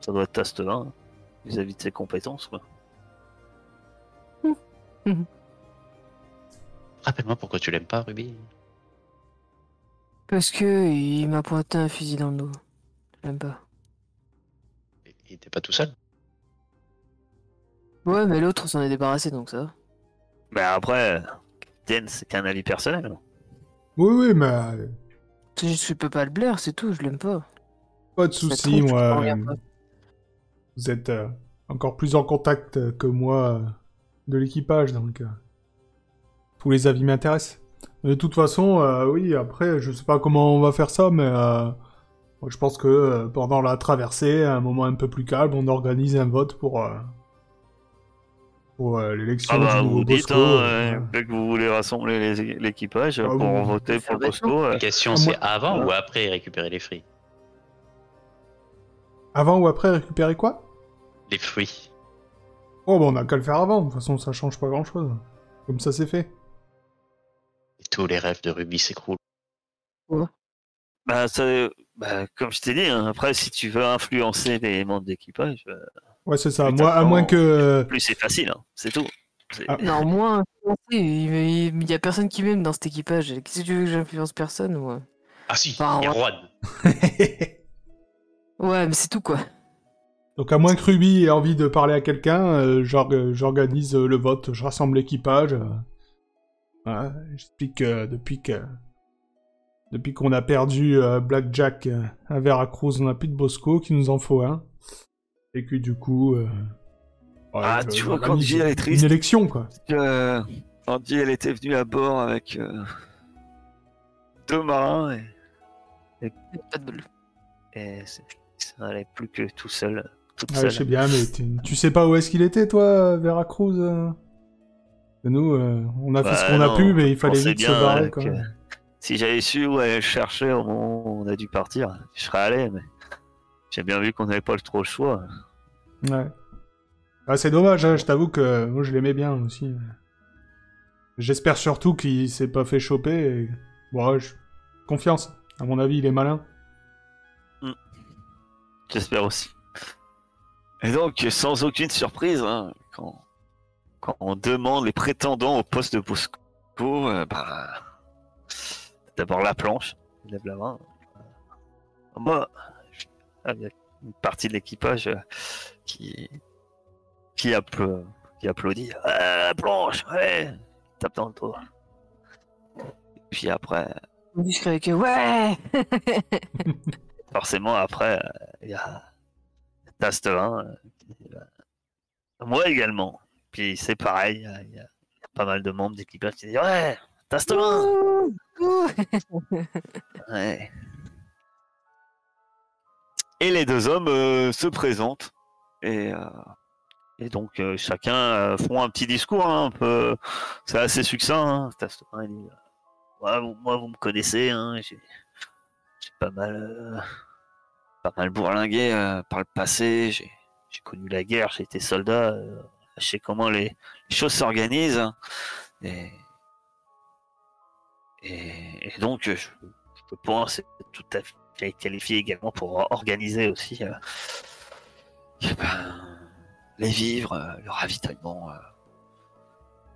ça doit être Tasterin, vis-à-vis de ses compétences. Quoi. Rappelle-moi pourquoi tu l'aimes pas, Ruby. Parce que il m'a pointé un fusil dans le dos. J'aime pas. Il était pas tout seul. Ouais, mais l'autre s'en est débarrassé donc ça. va. Ben après, Capitaine, c'est qu'un avis personnel. Oui, oui, mais euh, C'est juste que je peux pas le blaire, c'est tout, je l'aime pas. pas de soucis, trouve, moi. euh. Vous êtes euh, encore plus en contact que moi euh, de l'équipage, donc euh, tous les avis m'intéressent. De toute façon, euh, oui, après, je sais pas comment on va faire ça, mais euh, moi, je pense que euh, pendant la traversée, à un moment un peu plus calme, on organise un vote pour, euh, pour euh, l'élection Ah bah du nouveau vous dites, Bosco. hein, euh, euh, voilà. dès que vous voulez rassembler l'équipage Ah, pour vous- voter pour. Bosco. euh, La question, Ah, c'est avant Ouais. ou après récupérer les fruits? Avant ou après récupérer quoi? Les fruits. Oh, bah on a qu'à le faire avant, de toute façon, ça change pas grand-chose. Comme ça, c'est fait. Tous les rêves de Ruby s'écroulent. Bah, ça, bah, comme je t'ai dit, hein, après, si tu veux influencer les membres d'équipage, euh, Ouais, c'est ça. Moi, à moins que. Plus c'est facile, hein, c'est tout. Ah. Non, moi, influencer, il il y a personne qui m'aime dans cet équipage. Qu'est-ce que tu veux que j'influence personne ou... Ah si, il y a ouais. Juan. Ouais, mais c'est tout quoi. Donc, à moins que Ruby ait envie de parler à quelqu'un, euh, j'org- j'organise euh, le vote, je rassemble l'équipage. euh, voilà, J'explique que depuis que. Depuis qu'on a perdu euh, Blackjack euh, à Veracruz, on n'a plus de Bosco, qu'il nous en faut un. Et que du coup. euh, ouais, Ah, je- tu vois, quand Jill est triste. Une élection, quoi. Euh, Andy, elle était venue à bord avec euh, deux marins et, Ah Pas de bol. et c'est- ça allait plus que tout seul. Seule. je sais bien, mais tu- tu sais pas où est-ce qu'il était, toi, Veracruz euh? Nous, euh, on a fait ce Bah, qu'on a pu, mais il fallait vite se barrer, euh, quoi. Si j'avais su où au moment où on a dû partir, je serais allé, mais j'ai bien vu qu'on n'avait pas trop le choix. Ouais. Ah, c'est dommage, hein, je t'avoue que moi, je l'aimais bien aussi. J'espère surtout qu'il s'est pas fait choper. Et... Bon, je- confiance. À mon avis, il est malin. J'espère aussi. Et donc, sans aucune surprise, hein, quand, quand on demande les prétendants au poste de Bosco, euh, bah, d'abord la planche, il lève la main. Euh, Moi, il y a une partie de l'équipage euh, qui, qui, appla- qui applaudit. Ah, la planche, ouais, tape dans le dos. Et puis après, que ouais forcément, après, euh, il y a euh, qui va- Moi également. Puis c'est pareil, il y, a- il y a pas mal de membres d'équipage qui disent Ouais, ouh. Ouais. Et les deux hommes euh, se présentent. Et, euh, et donc, euh, chacun font un petit discours. hein, un peu... C'est assez succinct. Hein. Dit Ouais, vous- Moi, vous me connaissez. Hein, J'ai pas mal. pas mal bourlingué par le passé. J'ai j'ai connu la guerre, j'ai été soldat. Je sais comment les, choses s'organisent. Et, donc, je, je pense tout à fait qualifié également pour organiser aussi euh, les vivres, euh, le ravitaillement euh,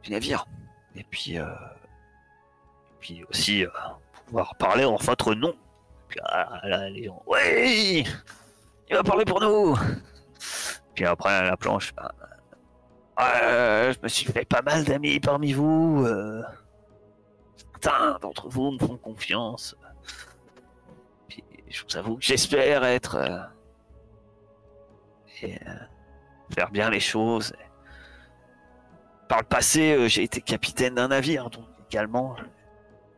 du navire. Et puis, puis aussi pouvoir parler en votre nom. Puis là, les gens, oui, il va parler pour nous. Puis après, la planche, bah, je me suis fait pas mal d'amis parmi vous. euh, certains d'entre vous me font confiance. Puis je vous avoue que j'espère être. euh, et euh, faire bien les choses. Par le passé, euh, j'ai été capitaine d'un navire, donc également,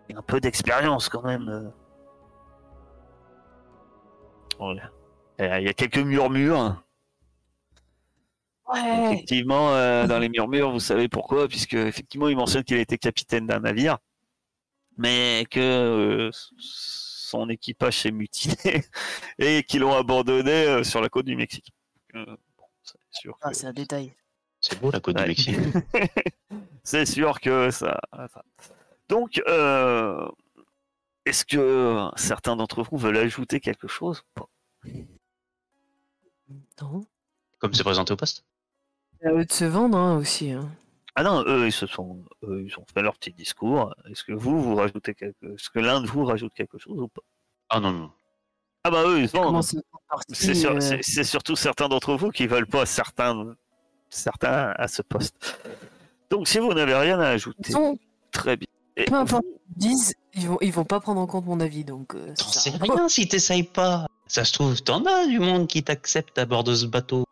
j'ai un peu d'expérience quand même. euh. Euh, Il y a quelques murmures. Ouais Effectivement, euh, dans les murmures, vous savez pourquoi, puisque effectivement, il mentionne qu'il était capitaine d'un navire, mais que euh, son équipage s'est mutiné et qu'ils l'ont abandonné euh, sur la côte du Mexique. Euh, bon, c'est sûr Ah, que- c'est un détail. C'est beau la côte Ouais. du Mexique. c'est sûr que ça. Donc, euh, est-ce que certains d'entre vous veulent ajouter quelque chose ou pas? Non. Comme c'est présenté au poste? C'est à eux de se vendre hein, aussi. Hein. Ah non, eux, ils se sont, eux, ils ont fait leur petit discours. Est-ce que vous, vous rajoutez quelque, est-ce que l'un de vous rajoute quelque chose ou pas? Ah non, non. Ah bah eux, ils se vendent. C'est euh, c'est- c'est surtout certains d'entre vous qui veulent pas certains, certains à ce poste. Donc si vous n'avez rien à ajouter, très bien. Et peu importe vous- ce qu'ils disent, ils vont, ils vont pas prendre en compte mon avis, donc... euh, T'en ça sais sert à rien si t'essayes pas. Ça se trouve, t'en as du monde qui t'accepte à bord de ce bateau.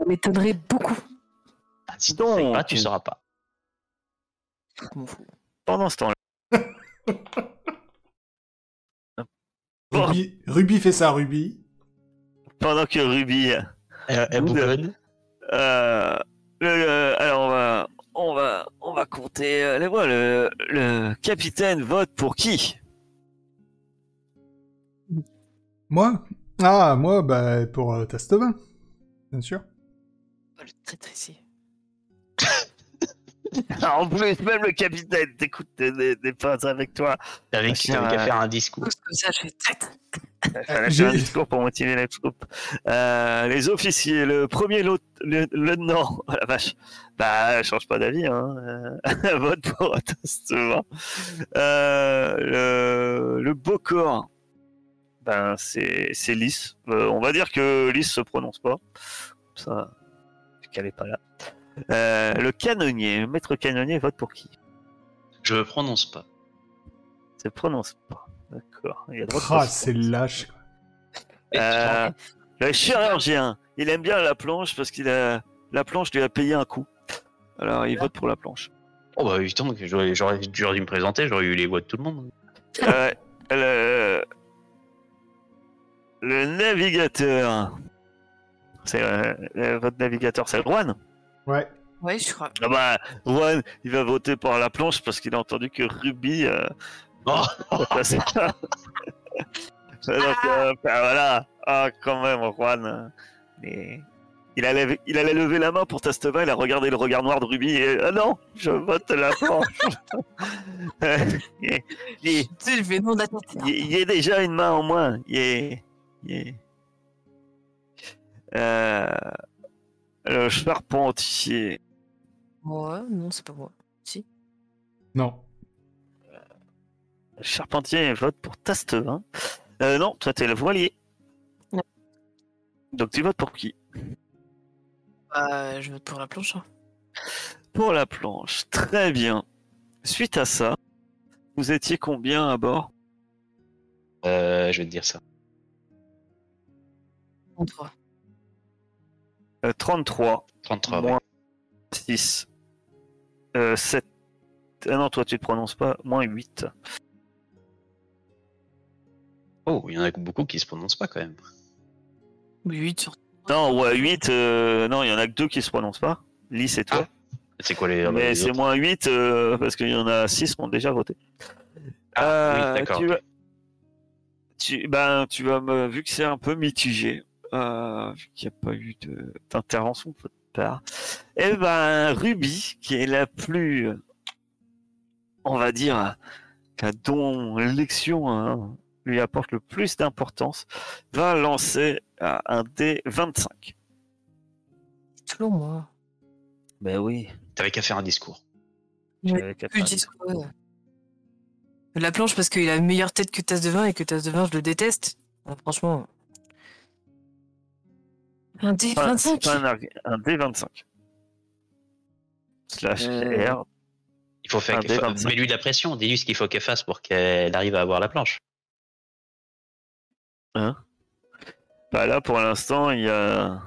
Ça m'étonnerait beaucoup. Ah, si pas, tu sauras pas. Pendant ce temps-là. Ruby, Ruby fait ça, Ruby. pendant que Ruby, Elle, elle bougonne. euh, le- le- alors on va, on va, on va compter euh, les voix. Le, le capitaine vote pour qui? Moi? Ah, moi, bah, pour euh, Tastevin. Bien sûr. Oh, le traître ici. En plus, même le capitaine t'écoute des, des pas avec toi. T'avais Chien, t'avais qu'à euh, faire un discours. Comme ça, je fais traite. Fallait J'ai- faire un discours pour motiver les troupes. Euh, les officiers, le premier lot- le lieutenant, oh la vache, bah change pas d'avis, hein. euh, vote pour Tastement. Euh, le, le beau corps, ben c'est lisse. Euh, on va dire que lisse se prononce pas. Comme Ça, qu'elle est pas là. Euh, le canonnier, le maître canonnier vote pour qui? Je prononce pas. Se prononce pas. D'accord. Il y a droit de Ah, c'est lâche. quoi. Euh, le chirurgien, il aime bien la planche parce qu'il a la planche lui a payé un coup. Alors il vote pour la planche. Oh bah évidemment que j'aurais j'aurais- j'aurais dû me présenter, j'aurais eu les voix de tout le monde. Euh, le... le navigateur, c'est euh, euh, votre navigateur, c'est Juan. Ouais. Ouais, je crois. Ah bah Juan, il va voter pour la planche parce qu'il a entendu que Ruby. Euh, Oh. Donc euh, bah, voilà, ah quand même Juan. mais il allait, il allait lever la main pour Tasteva, il a regardé le regard noir de Ruby et ah non, je vote la planche. il, il- y a déjà une main en moins. Il est, il est- le charpentier. Moi, non, c'est pas moi. Non. Le charpentier vote pour Tastevin. Euh, non, toi t'es le voilier. Ouais. Donc tu votes pour qui? Bah, je vote pour la planche. hein. Pour la planche. Très bien. Suite à ça, vous étiez combien à bord? Euh, je vais te dire ça. En trois. Euh, 33. 33, ouais. moins 6. Euh, 7. Ah non, toi tu te prononces pas. Moins 8. Oh, il y en a beaucoup qui se prononcent pas quand même. Oui, 8 sur. Non, ouais, 8. euh, non, il y en a que deux qui se prononcent pas. Lys et toi. C'est quoi les, Mais c'est moins 8 euh, parce qu'il y en a 6 qui ont déjà voté. Ah, Euh, oui, d'accord. Tu, tu, ben, tu vas me, vu que c'est un peu mitigé, euh, vu qu'il n'y a pas eu d'intervention de votre part, et ben, Ruby, qui est la plus, euh, on va dire, dont l'élection hein, lui apporte le plus d'importance, va lancer euh, un D25. Toujours moi. Ben oui. T'avais qu'à faire un discours. j'avais qu'à faire ouais. La planche parce qu'il a une meilleure tête que Tasse de Vin et que Tasse de Vin, je le déteste. Franchement. Un D Pas- c'est 25 pas un, arg- un D25. Slash Euh, R. Il faut faire. Un D25. Mets-lui de la pression. Dis-lui ce qu'il faut qu'elle fasse pour qu'elle arrive à avoir la planche. Bah là, pour l'instant, il y a.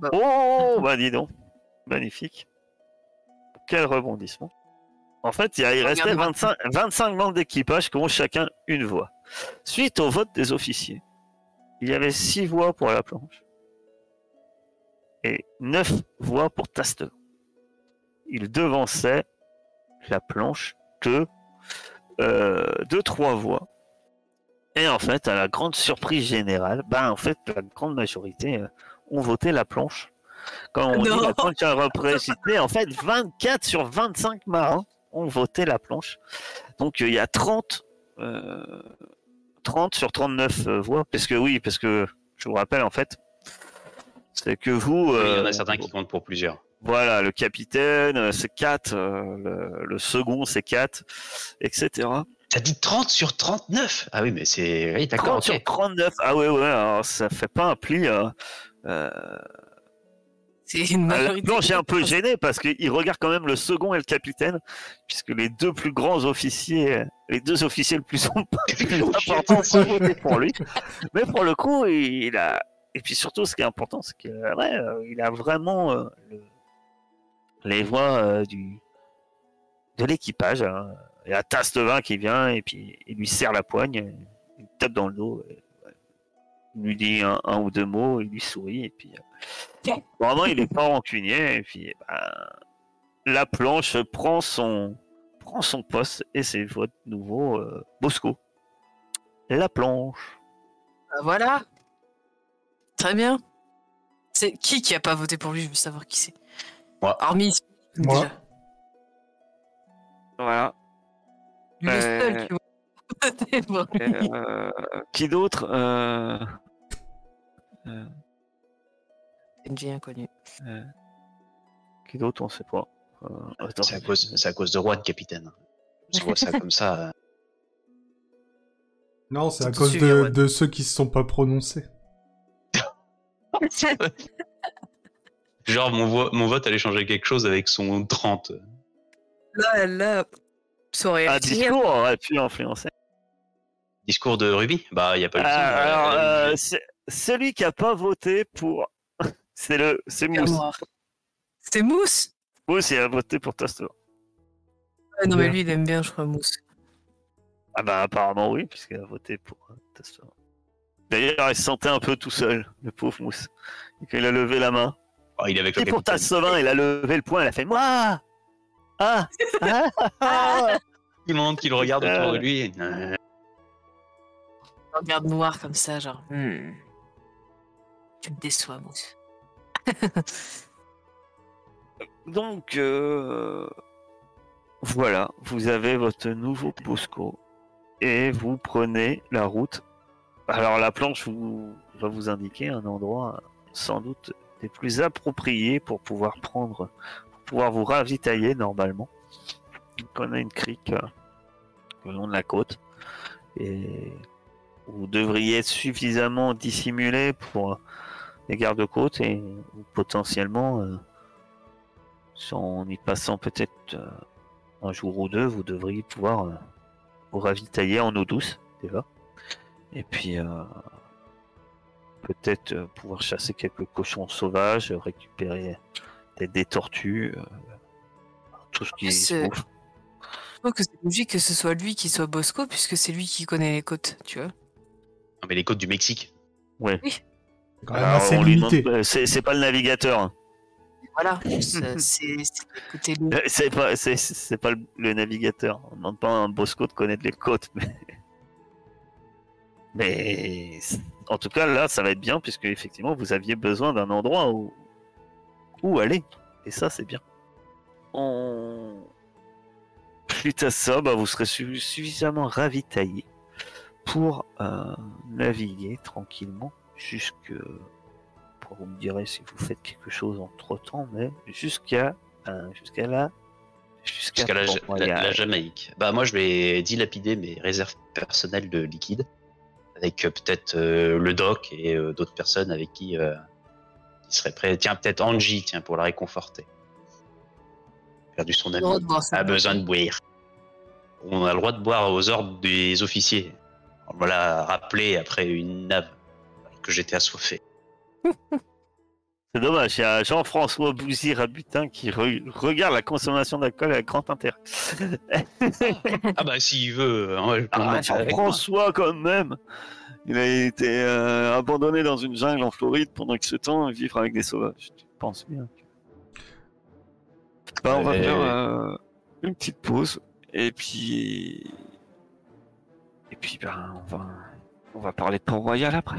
Bah. Oh, bah dis donc. Magnifique. Quel rebondissement. En fait, il, y a- il restait Regarde-moi. 25, 25 membres d'équipage qui ont chacun une voix. Suite au vote des officiers, il y avait 6 voix pour la planche et 9 voix pour Taste. Il devançait la planche de, euh, de 3 voix. Et en fait, à la grande surprise générale, ben en fait, la grande majorité euh, ont voté la planche. Quand on Non. dit la planche a représenté, en fait, 24 sur 25 marins ont voté la planche. Donc euh, il y a 30, euh, 30 sur 39 euh, voix. Parce que oui, parce que je vous rappelle en fait, c'est que vous. Oui, il y en euh, a certains qui comptent pour plusieurs. voilà, le capitaine, euh, c'est 4, le, le second, c'est 4, etc. T'as dit 30 sur 39 Ah oui, mais c'est. Oui, d'accord, 30 sur ok. 39. Ah ouais, ouais, alors ça fait pas un pli. euh, euh, C'est une majorité. Non, j'ai un peu gêné parce qu'il regarde quand même le second et le capitaine, puisque les deux plus grands officiers, les deux officiers le plus, plus importants sont votés pour lui. Mais pour le coup, il a. Et puis surtout, ce qui est important, c'est qu'il ouais, euh, il a vraiment euh, le- les voix euh, du de l'équipage. hein. Il y a Tasse de vin qui vient et puis il lui serre la poigne, il tape dans le dos, et, ouais, il lui dit un, un ou deux mots, il lui sourit et puis. euh, Vraiment, il est pas rancunier et puis ben, la planche prend son prend son poste et c'est votre nouveau euh, Bosco. La planche. Ah, voilà. Très bien. C'est qui qui a pas voté pour lui? Je veux savoir qui c'est. Moi. Hormis. Moi. déjà. Voilà. Le Euh, seul qui va voter pour lui. Euh, qui d'autre euh... euh, NG inconnu. euh, Qui d'autre On sait pas. Euh. C'est à cause, c'est à cause de Juan, capitaine. Je vois ça comme ça. euh. Non, c'est à cause de, de ceux qui se sont pas prononcés. Genre, mon, vo- mon vote allait changer quelque chose avec son 30. Là, là, ça aurait Un discours aurait pu influencer. Discours de Ruby? Bah, il n'y a pas eu Euh, a- alors, euh, celui qui a pas voté pour, c'est le, c'est Mousse. C'est Mousse? Mousse, il a voté pour Tasto. Ouais, Non, mais lui, il aime bien, je crois, Mousse. Ah bah apparemment oui, puisqu'il a voté pour euh, Tasto. D'ailleurs, il se sentait un peu tout seul, le pauvre Mousse. Et quand il a levé la main. Oh, il est avec le Et pour capitaine. Tassovin, il a levé le poing, il a fait moi. Ah, ah, ah. Tout le monde qui le regarde autour de lui. Il regarde noir comme ça, genre. Hmm. Tu me déçois, Mousse. Donc euh, voilà, vous avez votre nouveau Bosco et vous prenez la route. Alors la planche vous, va vous indiquer un endroit sans doute des plus appropriés pour pouvoir prendre, pour pouvoir vous ravitailler normalement. On a une crique euh, le long de la côte et vous devriez être suffisamment dissimulé pour les gardes-côtes et potentiellement euh, en y passant peut-être euh, un jour ou deux, vous devriez pouvoir euh, vous ravitailler en eau douce, déjà. Et puis, euh, peut-être euh, pouvoir chasser quelques cochons sauvages, récupérer des tortues, euh, tout ce qui se C'est- bouffe. Je trouve que c'est logique que ce soit lui qui soit Bosco, puisque c'est lui qui connaît les côtes, tu vois. Non, mais les côtes du Mexique. Ouais. Demande- euh, c'est pas le navigateur. hein. Voilà, c'est c'est- c'est côté lui. Euh, C'est pas, c'est- c'est pas le, le navigateur. On demande pas à un Bosco de connaître les côtes, mais. Mais en tout cas, là, ça va être bien puisque effectivement, vous aviez besoin d'un endroit où où aller, et ça, c'est bien. On... Suite à ça, bah, vous serez su- suffisamment ravitaillé pour euh, naviguer tranquillement jusque. Vous me direz si vous faites quelque chose entre temps, mais jusqu'à euh, jusqu'à la jusqu'à la, la Jamaïque. Bah, moi, je vais dilapider mes réserves personnelles de liquide. Avec euh, peut-être euh, le doc et euh, d'autres personnes avec qui euh, qui seraient prêts. Tiens, peut-être Angie, tiens, pour la réconforter. Perdu son ami. ça. a besoin de boire. On a le droit de boire aux ordres des officiers. On me l'a rappelé après une nave que j'étais assoiffé. C'est dommage, il y a Jean-François Bouzy Rabutin qui re- regarde la consommation d'alcool avec grand intérêt. Ah bah s'il veut, hein, ouais, je peux Ah. Jean-François quand même Il a été euh, abandonné dans une jungle en Floride pendant X temps, vivre avec des sauvages. Tu penses bien. Bah, on va faire euh, une petite pause et puis et puis ben on va on va parler de Port-Royal après.